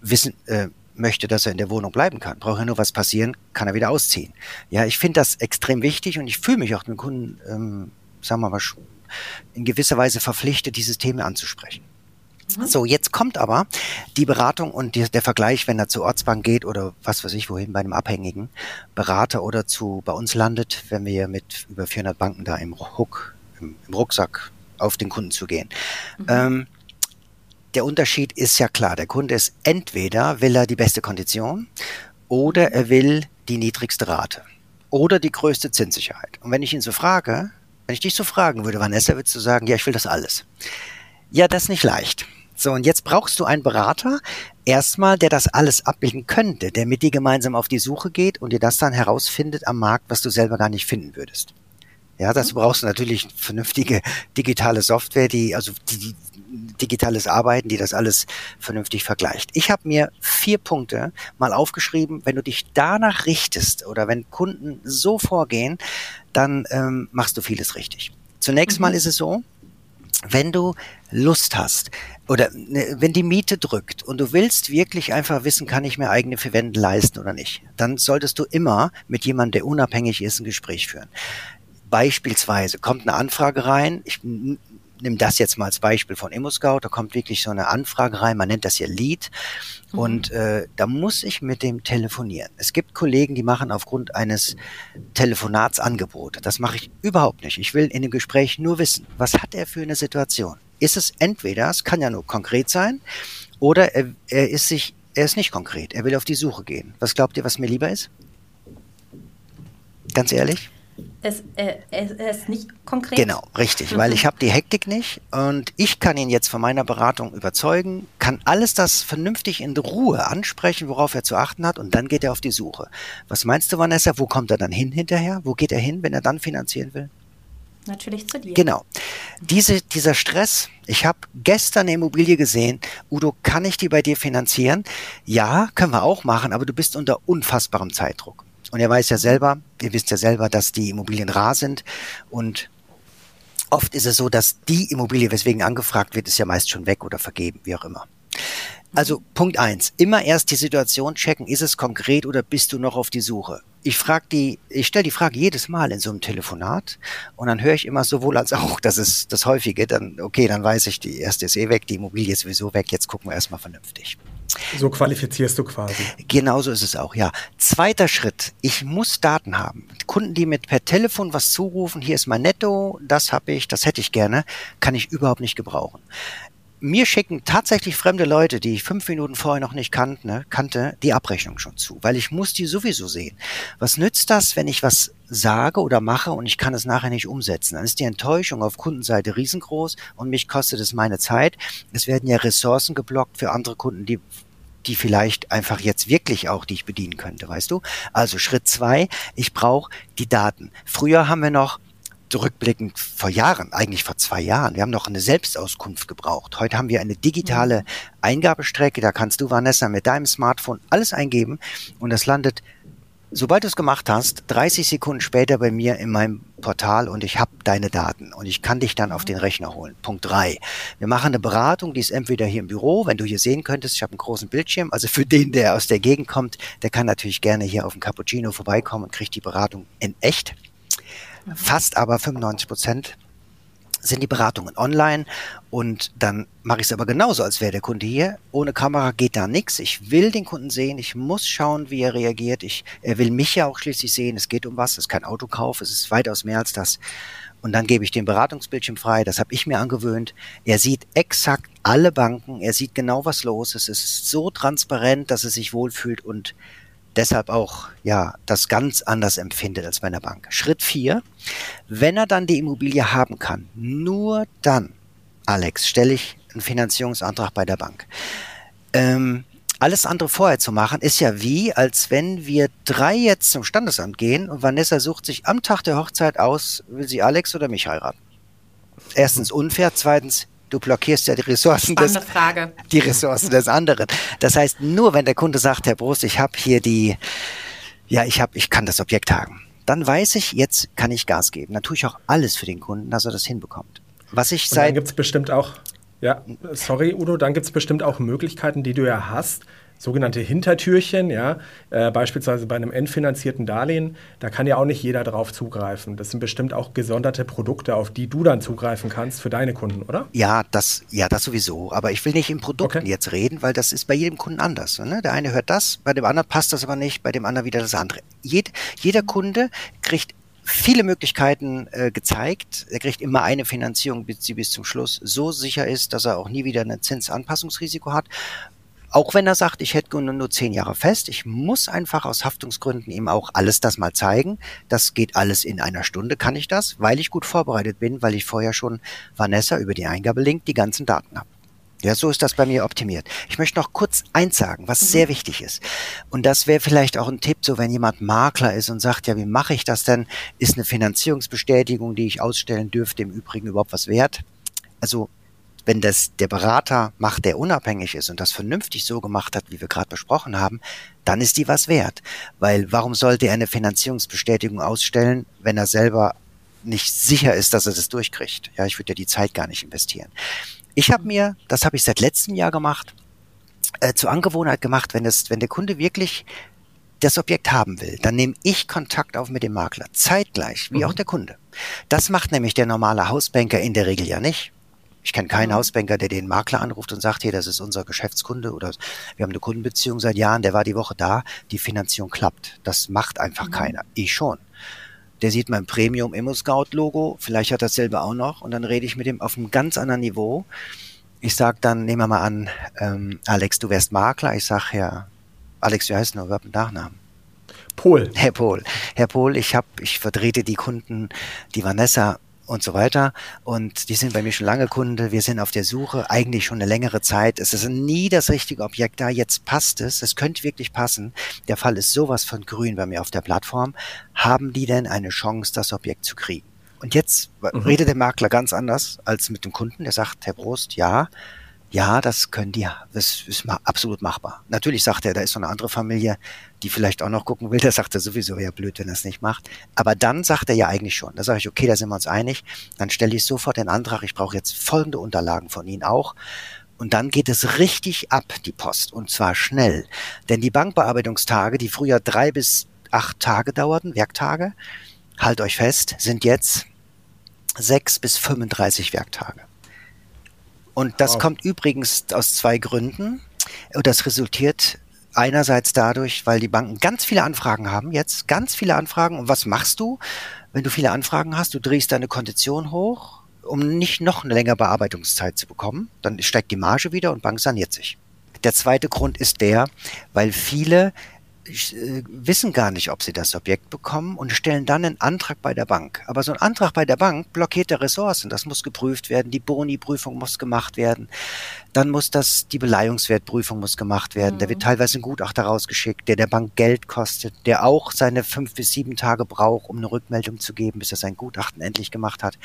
wissen äh, möchte, dass er in der Wohnung bleiben kann. Braucht er nur was passieren, kann er wieder ausziehen. Ja, ich finde das extrem wichtig und ich fühle mich auch den Kunden, ähm, sagen wir mal, in gewisser Weise verpflichtet, dieses Thema anzusprechen. Mhm. So, jetzt kommt aber die Beratung und die, der Vergleich, wenn er zur Ortsbank geht oder was weiß ich wohin bei einem abhängigen Berater oder zu bei uns landet, wenn wir mit über 400 Banken da im Ruck im, im Rucksack auf den Kunden zu gehen. Mhm. Ähm, der Unterschied ist ja klar. Der Kunde ist entweder will er die beste Kondition oder er will die niedrigste Rate oder die größte Zinssicherheit. Und wenn ich ihn so frage, wenn ich dich so fragen würde, Vanessa, würdest du sagen, ja, ich will das alles. Ja, das ist nicht leicht. So, und jetzt brauchst du einen Berater, erstmal, der das alles abbilden könnte, der mit dir gemeinsam auf die Suche geht und dir das dann herausfindet am Markt, was du selber gar nicht finden würdest. Ja, dazu brauchst du natürlich vernünftige digitale Software, die, also die, die digitales Arbeiten, die das alles vernünftig vergleicht. Ich habe mir vier Punkte mal aufgeschrieben. Wenn du dich danach richtest oder wenn Kunden so vorgehen, dann ähm, machst du vieles richtig. Zunächst mhm. mal ist es so, wenn du Lust hast oder ne, wenn die Miete drückt und du willst wirklich einfach wissen, kann ich mir eigene Verwenden leisten oder nicht, dann solltest du immer mit jemandem, der unabhängig ist, ein Gespräch führen. Beispielsweise kommt eine Anfrage rein, ich nehme das jetzt mal als Beispiel von ImmoScout, da kommt wirklich so eine Anfrage rein, man nennt das hier Lead mhm. und äh, da muss ich mit dem telefonieren. Es gibt Kollegen, die machen aufgrund eines Telefonats Angebote. Das mache ich überhaupt nicht. Ich will in dem Gespräch nur wissen, was hat er für eine Situation? Ist es entweder, es kann ja nur konkret sein, oder er, er ist sich, er ist nicht konkret, er will auf die Suche gehen. Was glaubt ihr, was mir lieber ist? Ganz ehrlich? Es, äh, es, ist nicht konkret. Genau, richtig, mhm. weil ich habe die Hektik nicht und ich kann ihn jetzt von meiner Beratung überzeugen, kann alles das vernünftig in Ruhe ansprechen, worauf er zu achten hat und dann geht er auf die Suche. Was meinst du, Vanessa, wo kommt er dann hin hinterher? Wo geht er hin, wenn er dann finanzieren will? Natürlich zu dir. Genau. Diese, dieser Stress, ich habe gestern eine Immobilie gesehen, Udo, kann ich die bei dir finanzieren? Ja, können wir auch machen, aber du bist unter unfassbarem Zeitdruck. Und er weiß ja selber, ihr wisst ja selber, dass die Immobilien rar sind und oft ist es so, dass die Immobilie, weswegen angefragt wird, ist ja meist schon weg oder vergeben, wie auch immer. Also Punkt eins: Immer erst die Situation checken, ist es konkret oder bist du noch auf die Suche? Ich frage die, ich stelle die Frage jedes Mal in so einem Telefonat und dann höre ich immer sowohl als auch, das ist das häufige, dann okay, dann weiß ich, die erste ist eh weg, die Immobilie ist sowieso weg, jetzt gucken wir erstmal vernünftig. So qualifizierst du quasi. Genauso ist es auch, ja. Zweiter Schritt, ich muss Daten haben. Kunden, die mit per Telefon was zurufen, hier ist mein Netto, das habe ich, das hätte ich gerne, kann ich überhaupt nicht gebrauchen mir schicken tatsächlich fremde Leute, die ich fünf Minuten vorher noch nicht kannte, ne, kannte, die Abrechnung schon zu, weil ich muss die sowieso sehen. Was nützt das, wenn ich was sage oder mache und ich kann es nachher nicht umsetzen? Dann ist die Enttäuschung auf Kundenseite riesengroß und mich kostet es meine Zeit. Es werden ja Ressourcen geblockt für andere Kunden, die die vielleicht einfach jetzt wirklich auch, die ich bedienen könnte, weißt du? Also Schritt zwei, ich brauche die Daten. Früher haben wir noch zurückblickend vor Jahren, eigentlich vor zwei Jahren, wir haben noch eine Selbstauskunft gebraucht. Heute haben wir eine digitale mhm. Eingabestrecke, da kannst du, Vanessa, mit deinem Smartphone alles eingeben und das landet, sobald du es gemacht hast, 30 Sekunden später bei mir in meinem Portal und ich habe deine Daten und ich kann dich dann auf den Rechner holen. Punkt drei. Wir machen eine Beratung, die ist entweder hier im Büro, wenn du hier sehen könntest, ich habe einen großen Bildschirm, also für den, der aus der Gegend kommt, der kann natürlich gerne hier auf dem Cappuccino vorbeikommen und kriegt die Beratung in echt fast aber 95 Prozent sind die Beratungen online und dann mache ich es aber genauso, als wäre der Kunde hier. Ohne Kamera geht da nichts. Ich will den Kunden sehen, ich muss schauen, wie er reagiert. Ich, er will mich ja auch schließlich sehen. Es geht um was, es ist kein Autokauf, es ist weitaus mehr als das. Und dann gebe ich den Beratungsbildschirm frei, das habe ich mir angewöhnt. Er sieht exakt alle Banken, er sieht genau, was los ist. Es ist so transparent, dass er sich wohlfühlt und deshalb auch ja das ganz anders empfindet als bei einer Bank. Schritt vier: Wenn er dann die Immobilie haben kann, nur dann, Alex, stelle ich einen Finanzierungsantrag bei der Bank. Ähm, alles andere vorher zu machen, ist ja wie, als wenn wir drei jetzt zum Standesamt gehen und Vanessa sucht sich am Tag der Hochzeit aus, will sie Alex oder mich heiraten. Erstens unfair, zweitens du blockierst ja die Ressourcen des, Frage. die Ressourcen des anderen. Das heißt, nur wenn der Kunde sagt, Herr Brust, ich habe hier die, ja, ich habe, ich kann das Objekt haben, dann weiß ich, jetzt kann ich Gas geben. Dann tue ich auch alles für den Kunden, dass er das hinbekommt. Was ich seit. Und dann gibt es bestimmt auch, ja, sorry, Udo, dann gibt es bestimmt auch Möglichkeiten, die du ja hast, sogenannte Hintertürchen, ja, äh, beispielsweise bei einem entfinanzierten Darlehen, da kann ja auch nicht jeder drauf zugreifen. Das sind bestimmt auch gesonderte Produkte, auf die du dann zugreifen kannst für deine Kunden, oder? Ja, das, ja, das sowieso. Aber ich will nicht in Produkten okay. jetzt reden, weil das ist bei jedem Kunden anders. Ne? Der eine hört das, bei dem anderen passt das aber nicht, bei dem anderen wieder das andere. Jed, jeder Kunde kriegt viele Möglichkeiten äh, gezeigt. Er kriegt immer eine Finanzierung, bis sie bis zum Schluss so sicher ist, dass er auch nie wieder ein Zinsanpassungsrisiko hat. Auch wenn er sagt, ich hätte nur, nur zehn Jahre fest, ich muss einfach aus Haftungsgründen ihm auch alles das mal zeigen. Das geht alles in einer Stunde, kann ich das, weil ich gut vorbereitet bin, weil ich vorher schon Vanessa über die Eingabelink die ganzen Daten habe. Ja, so ist das bei mir optimiert. Ich möchte noch kurz eins sagen, was mhm. sehr wichtig ist. Und das wäre vielleicht auch ein Tipp, so wenn jemand Makler ist und sagt, ja, wie mache ich das denn? Ist eine Finanzierungsbestätigung, die ich ausstellen dürfte, im Übrigen überhaupt was wert? Also wenn das der Berater macht, der unabhängig ist und das vernünftig so gemacht hat, wie wir gerade besprochen haben, dann ist die was wert. Weil warum sollte er eine Finanzierungsbestätigung ausstellen, wenn er selber nicht sicher ist, dass er das durchkriegt? Ja, ich würde ja die Zeit gar nicht investieren. Ich habe mir, das habe ich seit letztem Jahr gemacht, äh, zur Angewohnheit gemacht, wenn, es, wenn der Kunde wirklich das Objekt haben will, dann nehme ich Kontakt auf mit dem Makler, zeitgleich, wie mhm. auch der Kunde. Das macht nämlich der normale Hausbanker in der Regel ja nicht. Ich kenne keinen. Hausbanker, der den Makler anruft und sagt, hier, das ist unser Geschäftskunde oder wir haben eine Kundenbeziehung seit Jahren, der war die Woche da, die Finanzierung klappt. Das macht einfach mhm. keiner. Ich schon. Der sieht mein Premium Immo Scout Logo, vielleicht hat er dasselbe auch noch und dann rede ich mit ihm auf einem ganz anderen Niveau. Ich sage dann, nehmen wir mal an, ähm, Alex, du wärst Makler. Ich sage, Herr Alex, wie heißt du überhaupt mit Nachnamen? Pohl. Herr Pohl. Herr Pohl, ich habe, ich vertrete die Kunden, die Vanessa und so weiter. Und die sind bei mir schon lange Kunde. Wir sind auf der Suche, eigentlich schon eine längere Zeit. Es ist nie das richtige Objekt da. Jetzt passt es. Es könnte wirklich passen. Der Fall ist sowas von grün bei mir auf der Plattform. Haben die denn eine Chance, das Objekt zu kriegen? Und jetzt mhm. redet der Makler ganz anders als mit dem Kunden. Der sagt, Herr Prost, ja, ja, das können die, das ist absolut machbar. Natürlich sagt er, da ist so eine andere Familie, die vielleicht auch noch gucken will, da sagt er sowieso, ja blöd, wenn er es nicht macht. Aber dann sagt er ja eigentlich schon. Da sage ich, okay, da sind wir uns einig. Dann stelle ich sofort den Antrag, ich brauche jetzt folgende Unterlagen von Ihnen auch. Und dann geht es richtig ab, die Post. Und zwar schnell. Denn die Bankbearbeitungstage, die früher drei bis acht Tage dauerten, Werktage, halt euch fest, sind jetzt sechs bis 35 Werktage. Und das wow. kommt übrigens aus zwei Gründen. Und das resultiert einerseits dadurch, weil die Banken ganz viele Anfragen haben, jetzt ganz viele Anfragen. Und was machst du, wenn du viele Anfragen hast? Du drehst deine Kondition hoch, um nicht noch eine längere Bearbeitungszeit zu bekommen. Dann steigt die Marge wieder und Bank saniert sich. Der zweite Grund ist der, weil viele wissen gar nicht, ob sie das Objekt bekommen und stellen dann einen Antrag bei der Bank. Aber so ein Antrag bei der Bank blockiert der Ressourcen. Das muss geprüft werden, die Boni-Prüfung muss gemacht werden, dann muss das, die Beleihungswertprüfung muss gemacht werden. Mhm. Da wird teilweise ein Gutachter rausgeschickt, der der Bank Geld kostet, der auch seine fünf bis sieben Tage braucht, um eine Rückmeldung zu geben, bis er sein Gutachten endlich gemacht hat.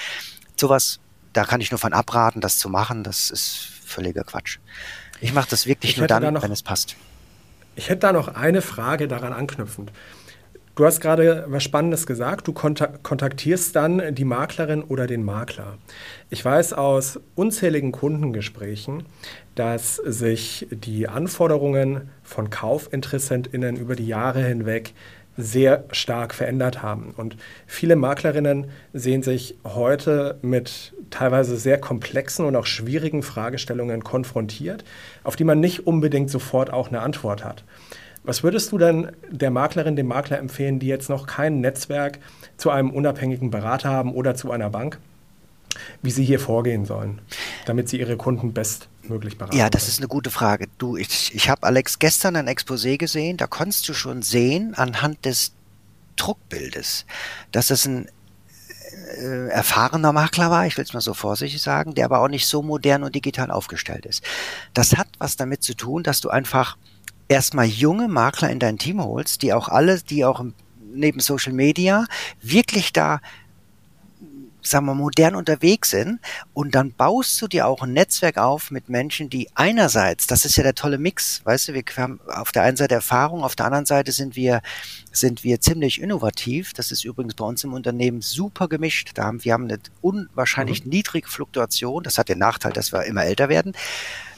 Sowas, da kann ich nur von abraten, das zu machen. Das ist völliger Quatsch. Ich mache das wirklich ich nur dann, da wenn es passt. Ich hätte da noch eine Frage daran anknüpfend. Du hast gerade was Spannendes gesagt. Du kontaktierst dann die Maklerin oder den Makler. Ich weiß aus unzähligen Kundengesprächen, dass sich die Anforderungen von KaufinteressentInnen über die Jahre hinweg sehr stark verändert haben. Und viele Maklerinnen sehen sich heute mit teilweise sehr komplexen und auch schwierigen Fragestellungen konfrontiert, auf die man nicht unbedingt sofort auch eine Antwort hat. Was würdest du denn der Maklerin, dem Makler empfehlen, die jetzt noch kein Netzwerk zu einem unabhängigen Berater haben oder zu einer Bank, wie sie hier vorgehen sollen, damit sie ihre Kunden bestmöglich beraten? Ja, das ist eine gute Frage. Du, ich, ich habe Alex gestern ein Exposé gesehen, da konntest du schon sehen anhand des Druckbildes, dass es ein äh, erfahrener Makler war, ich will es mal so vorsichtig sagen, der aber auch nicht so modern und digital aufgestellt ist. Das hat was damit zu tun, dass du einfach erstmal junge Makler in dein Team holst, die auch alle, die auch neben Social Media wirklich da sagen wir, modern unterwegs sind und dann baust du dir auch ein Netzwerk auf mit Menschen, die einerseits, das ist ja der tolle Mix, weißt du, wir haben auf der einen Seite Erfahrung, auf der anderen Seite sind wir, sind wir ziemlich innovativ. Das ist übrigens bei uns im Unternehmen super gemischt. Da haben, wir haben eine unwahrscheinlich mhm. niedrige Fluktuation. Das hat den Nachteil, dass wir immer älter werden.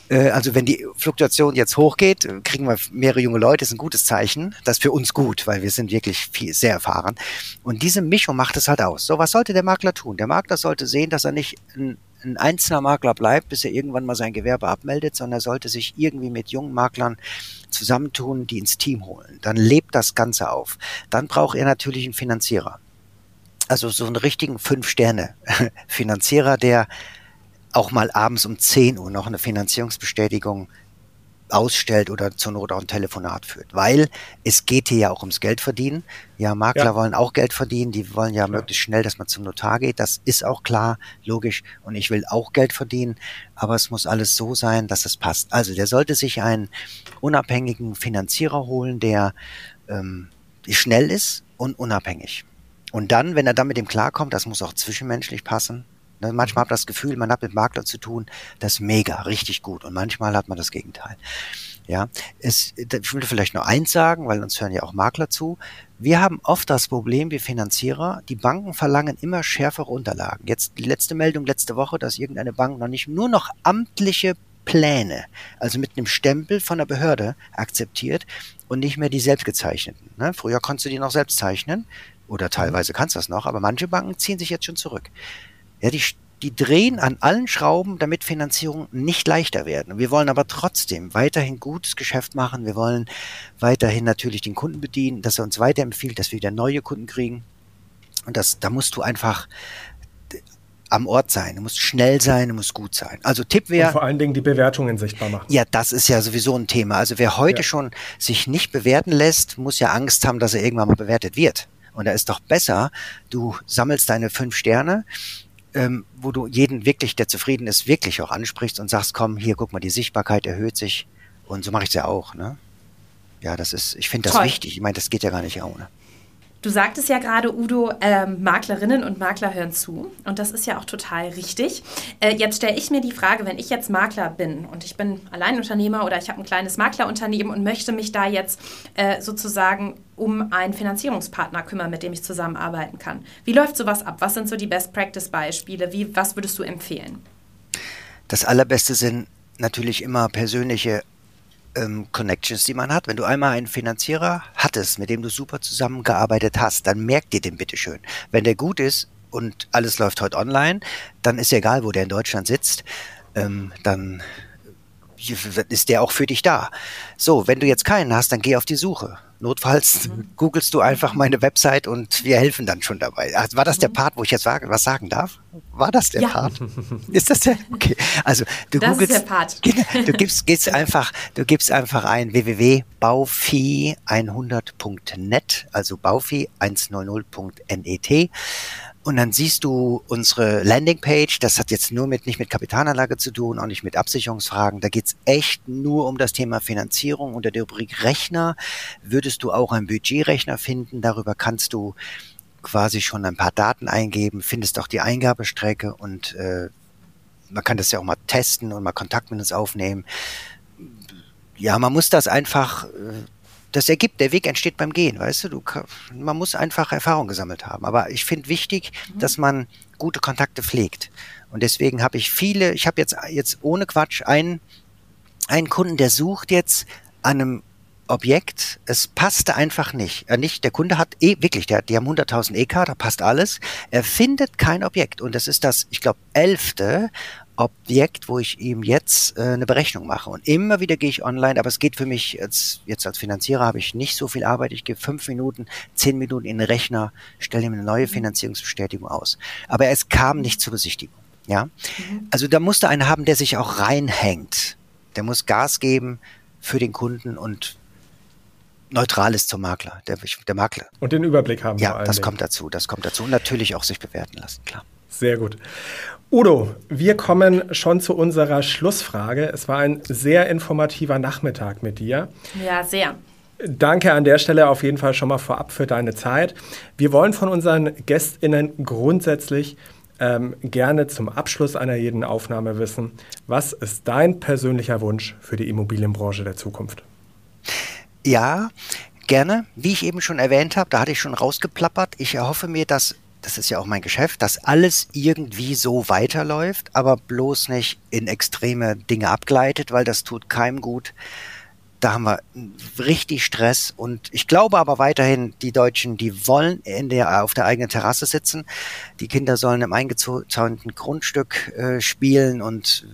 Äh, also wenn die Fluktuation jetzt hochgeht, kriegen wir mehrere junge Leute, ist ein gutes Zeichen. Das ist für uns gut, weil wir sind wirklich viel, sehr erfahren. Und diese Mischung macht es halt aus. So, was sollte der Makler tun? Der Makler sollte sehen, dass er nicht ein, ein einzelner Makler bleibt, bis er irgendwann mal sein Gewerbe abmeldet, sondern er sollte sich irgendwie mit jungen Maklern zusammentun, die ins Team holen. Dann lebt das Ganze auf. Dann braucht er natürlich einen Finanzierer. Also so einen richtigen Fünf-Sterne-Finanzierer, der auch mal abends um 10 Uhr noch eine Finanzierungsbestätigung ausstellt oder zur Not auch ein Telefonat führt. Weil es geht hier ja auch ums Geld verdienen. Ja, Makler ja. wollen auch Geld verdienen, die wollen ja, ja möglichst schnell, dass man zum Notar geht. Das ist auch klar, logisch. Und ich will auch Geld verdienen, aber es muss alles so sein, dass es passt. Also der sollte sich einen unabhängigen Finanzierer holen, der ähm, schnell ist und unabhängig. Und dann, wenn er dann mit dem klarkommt, das muss auch zwischenmenschlich passen, Ne, manchmal hat man das Gefühl, man hat mit Makler zu tun, das ist mega, richtig gut. Und manchmal hat man das Gegenteil. Ja, es, ich will vielleicht nur eins sagen, weil uns hören ja auch Makler zu. Wir haben oft das Problem, wir Finanzierer, die Banken verlangen immer schärfere Unterlagen. Jetzt die letzte Meldung letzte Woche, dass irgendeine Bank noch nicht nur noch amtliche Pläne, also mit einem Stempel von der Behörde akzeptiert und nicht mehr die selbstgezeichneten. Ne? Früher konntest du die noch selbst zeichnen oder teilweise kannst du das noch, aber manche Banken ziehen sich jetzt schon zurück. Ja, die, die drehen an allen Schrauben, damit Finanzierung nicht leichter werden. Wir wollen aber trotzdem weiterhin gutes Geschäft machen. Wir wollen weiterhin natürlich den Kunden bedienen, dass er uns weiterempfiehlt, dass wir wieder neue Kunden kriegen. Und das, da musst du einfach am Ort sein. Du musst schnell sein, du musst gut sein. Also Tipp wäre. Vor allen Dingen die Bewertungen sichtbar machen. Ja, das ist ja sowieso ein Thema. Also wer heute ja. schon sich nicht bewerten lässt, muss ja Angst haben, dass er irgendwann mal bewertet wird. Und da ist doch besser, du sammelst deine fünf Sterne, ähm, wo du jeden wirklich, der zufrieden ist, wirklich auch ansprichst und sagst, komm, hier, guck mal, die Sichtbarkeit erhöht sich. Und so mache ich es ja auch. Ne? Ja, das ist, ich finde das Toll. wichtig. Ich meine, das geht ja gar nicht ohne. Du sagtest ja gerade, Udo, äh, Maklerinnen und Makler hören zu. Und das ist ja auch total richtig. Äh, jetzt stelle ich mir die Frage, wenn ich jetzt Makler bin und ich bin Alleinunternehmer oder ich habe ein kleines Maklerunternehmen und möchte mich da jetzt äh, sozusagen um einen Finanzierungspartner kümmern, mit dem ich zusammenarbeiten kann. Wie läuft sowas ab? Was sind so die Best-Practice-Beispiele? was würdest du empfehlen? Das Allerbeste sind natürlich immer persönliche ähm, Connections, die man hat. Wenn du einmal einen Finanzierer hattest, mit dem du super zusammengearbeitet hast, dann merkt dir den bitteschön. Wenn der gut ist und alles läuft heute online, dann ist ja egal, wo der in Deutschland sitzt, ähm, dann ist der auch für dich da. So, wenn du jetzt keinen hast, dann geh auf die Suche. Notfalls mhm. googelst du einfach meine Website und wir helfen dann schon dabei. Also war das der mhm. Part, wo ich jetzt was sagen darf? War das der ja. Part? Ist das der? Okay. Also du das googelst, ist der Part. [LAUGHS] Genau, du gibst, gibst einfach, du gibst einfach ein www.baufi100.net, also baufi100.net und dann siehst du unsere Landingpage, das hat jetzt nur mit, nicht mit Kapitalanlage zu tun, auch nicht mit Absicherungsfragen. Da geht's echt nur um das Thema Finanzierung. Unter der Rubrik Rechner würdest du auch einen Budgetrechner finden. Darüber kannst du quasi schon ein paar Daten eingeben, findest auch die Eingabestrecke und äh, man kann das ja auch mal testen und mal Kontakt mit uns aufnehmen. Ja, man muss das einfach äh, das ergibt, der Weg entsteht beim Gehen, weißt du, du man muss einfach Erfahrung gesammelt haben. Aber ich finde wichtig, mhm. dass man gute Kontakte pflegt. Und deswegen habe ich viele, ich habe jetzt, jetzt ohne Quatsch einen, einen Kunden, der sucht jetzt an einem Objekt, es passte einfach nicht. Äh, nicht der Kunde hat eh, wirklich, der, die haben 100.000 EK, da passt alles. Er findet kein Objekt. Und das ist das, ich glaube, elfte Objekt, wo ich ihm jetzt äh, eine Berechnung mache. Und immer wieder gehe ich online, aber es geht für mich als, jetzt als Finanzierer habe ich nicht so viel Arbeit. Ich gebe fünf Minuten, zehn Minuten in den Rechner, stelle ihm eine neue Finanzierungsbestätigung aus. Aber es kam nicht zur Besichtigung. Ja, mhm. also da musste einer haben, der sich auch reinhängt. Der muss Gas geben für den Kunden und neutral ist zum Makler, der, der Makler. Und den Überblick haben. Ja, das Dingen. kommt dazu, das kommt dazu. Und natürlich auch sich bewerten lassen, klar. Sehr gut. Udo, wir kommen schon zu unserer Schlussfrage. Es war ein sehr informativer Nachmittag mit dir. Ja, sehr. Danke an der Stelle auf jeden Fall schon mal vorab für deine Zeit. Wir wollen von unseren GästInnen grundsätzlich ähm, gerne zum Abschluss einer jeden Aufnahme wissen, was ist dein persönlicher Wunsch für die Immobilienbranche der Zukunft? Ja, gerne. Wie ich eben schon erwähnt habe, da hatte ich schon rausgeplappert. Ich erhoffe mir, dass, das ist ja auch mein Geschäft, dass alles irgendwie so weiterläuft, aber bloß nicht in extreme Dinge abgleitet, weil das tut keinem gut. Da haben wir richtig Stress und ich glaube aber weiterhin, die Deutschen, die wollen in der, auf der eigenen Terrasse sitzen. Die Kinder sollen im eingezäunten Grundstück äh, spielen und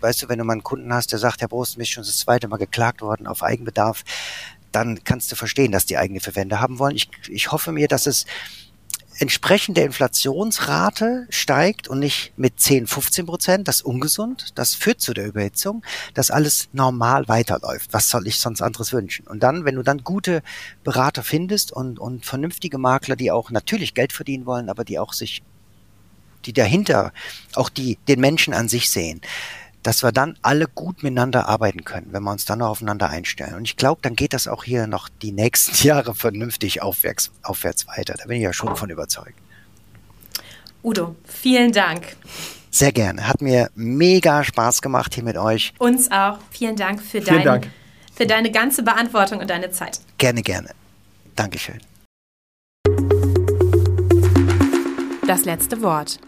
weißt du, wenn du mal einen Kunden hast, der sagt, Herr Brust, mir ist schon das zweite Mal geklagt worden auf Eigenbedarf, dann kannst du verstehen, dass die eigene Verwende haben wollen. Ich, ich hoffe mir, dass es entsprechend der Inflationsrate steigt und nicht mit 10, 15 Prozent, das ist ungesund, das führt zu der Überhitzung, dass alles normal weiterläuft. Was soll ich sonst anderes wünschen? Und dann, wenn du dann gute Berater findest und, und vernünftige Makler, die auch natürlich Geld verdienen wollen, aber die auch sich, die dahinter auch die, den Menschen an sich sehen, dass wir dann alle gut miteinander arbeiten können, wenn wir uns dann noch aufeinander einstellen. Und ich glaube, dann geht das auch hier noch die nächsten [LAUGHS] Jahre vernünftig aufwärts, aufwärts weiter. Da bin ich ja schon von überzeugt. Udo, vielen Dank. Sehr gerne. Hat mir mega Spaß gemacht hier mit euch. Uns auch. Vielen Dank für, dein, Dank. für deine ganze Beantwortung und deine Zeit. Gerne, gerne. Dankeschön. Das letzte Wort.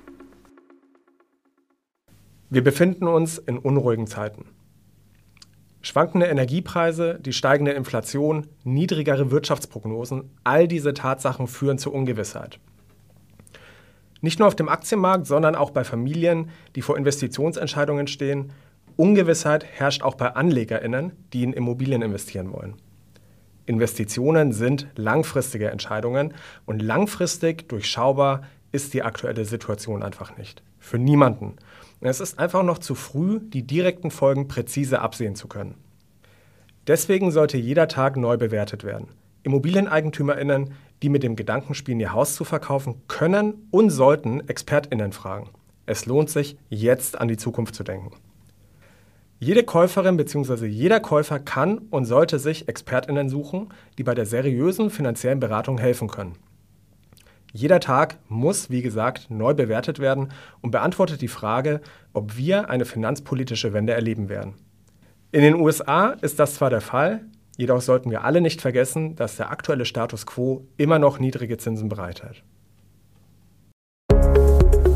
Wir befinden uns in unruhigen Zeiten. Schwankende Energiepreise, die steigende Inflation, niedrigere Wirtschaftsprognosen, all diese Tatsachen führen zu Ungewissheit. Nicht nur auf dem Aktienmarkt, sondern auch bei Familien, die vor Investitionsentscheidungen stehen. Ungewissheit herrscht auch bei Anlegerinnen, die in Immobilien investieren wollen. Investitionen sind langfristige Entscheidungen und langfristig durchschaubar ist die aktuelle Situation einfach nicht. Für niemanden. Es ist einfach noch zu früh, die direkten Folgen präzise absehen zu können. Deswegen sollte jeder Tag neu bewertet werden. Immobilieneigentümerinnen, die mit dem Gedanken spielen, ihr Haus zu verkaufen, können und sollten Expertinnen fragen. Es lohnt sich, jetzt an die Zukunft zu denken. Jede Käuferin bzw. jeder Käufer kann und sollte sich Expertinnen suchen, die bei der seriösen finanziellen Beratung helfen können. Jeder Tag muss, wie gesagt, neu bewertet werden und beantwortet die Frage, ob wir eine finanzpolitische Wende erleben werden. In den USA ist das zwar der Fall, jedoch sollten wir alle nicht vergessen, dass der aktuelle Status quo immer noch niedrige Zinsen bereithält.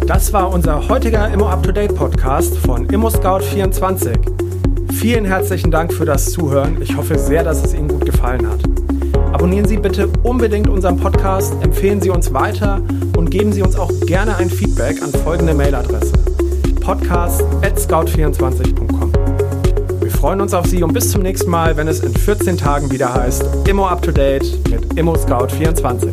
Das war unser heutiger Immo Up to Date Podcast von ImmoScout24. Vielen herzlichen Dank für das Zuhören. Ich hoffe sehr, dass es Ihnen gut gefallen hat. Abonnieren Sie bitte unbedingt unseren Podcast, empfehlen Sie uns weiter und geben Sie uns auch gerne ein Feedback an folgende Mailadresse: podcast@scout24.com. Wir freuen uns auf Sie und bis zum nächsten Mal, wenn es in 14 Tagen wieder heißt Immo Up to Date mit Immo Scout 24.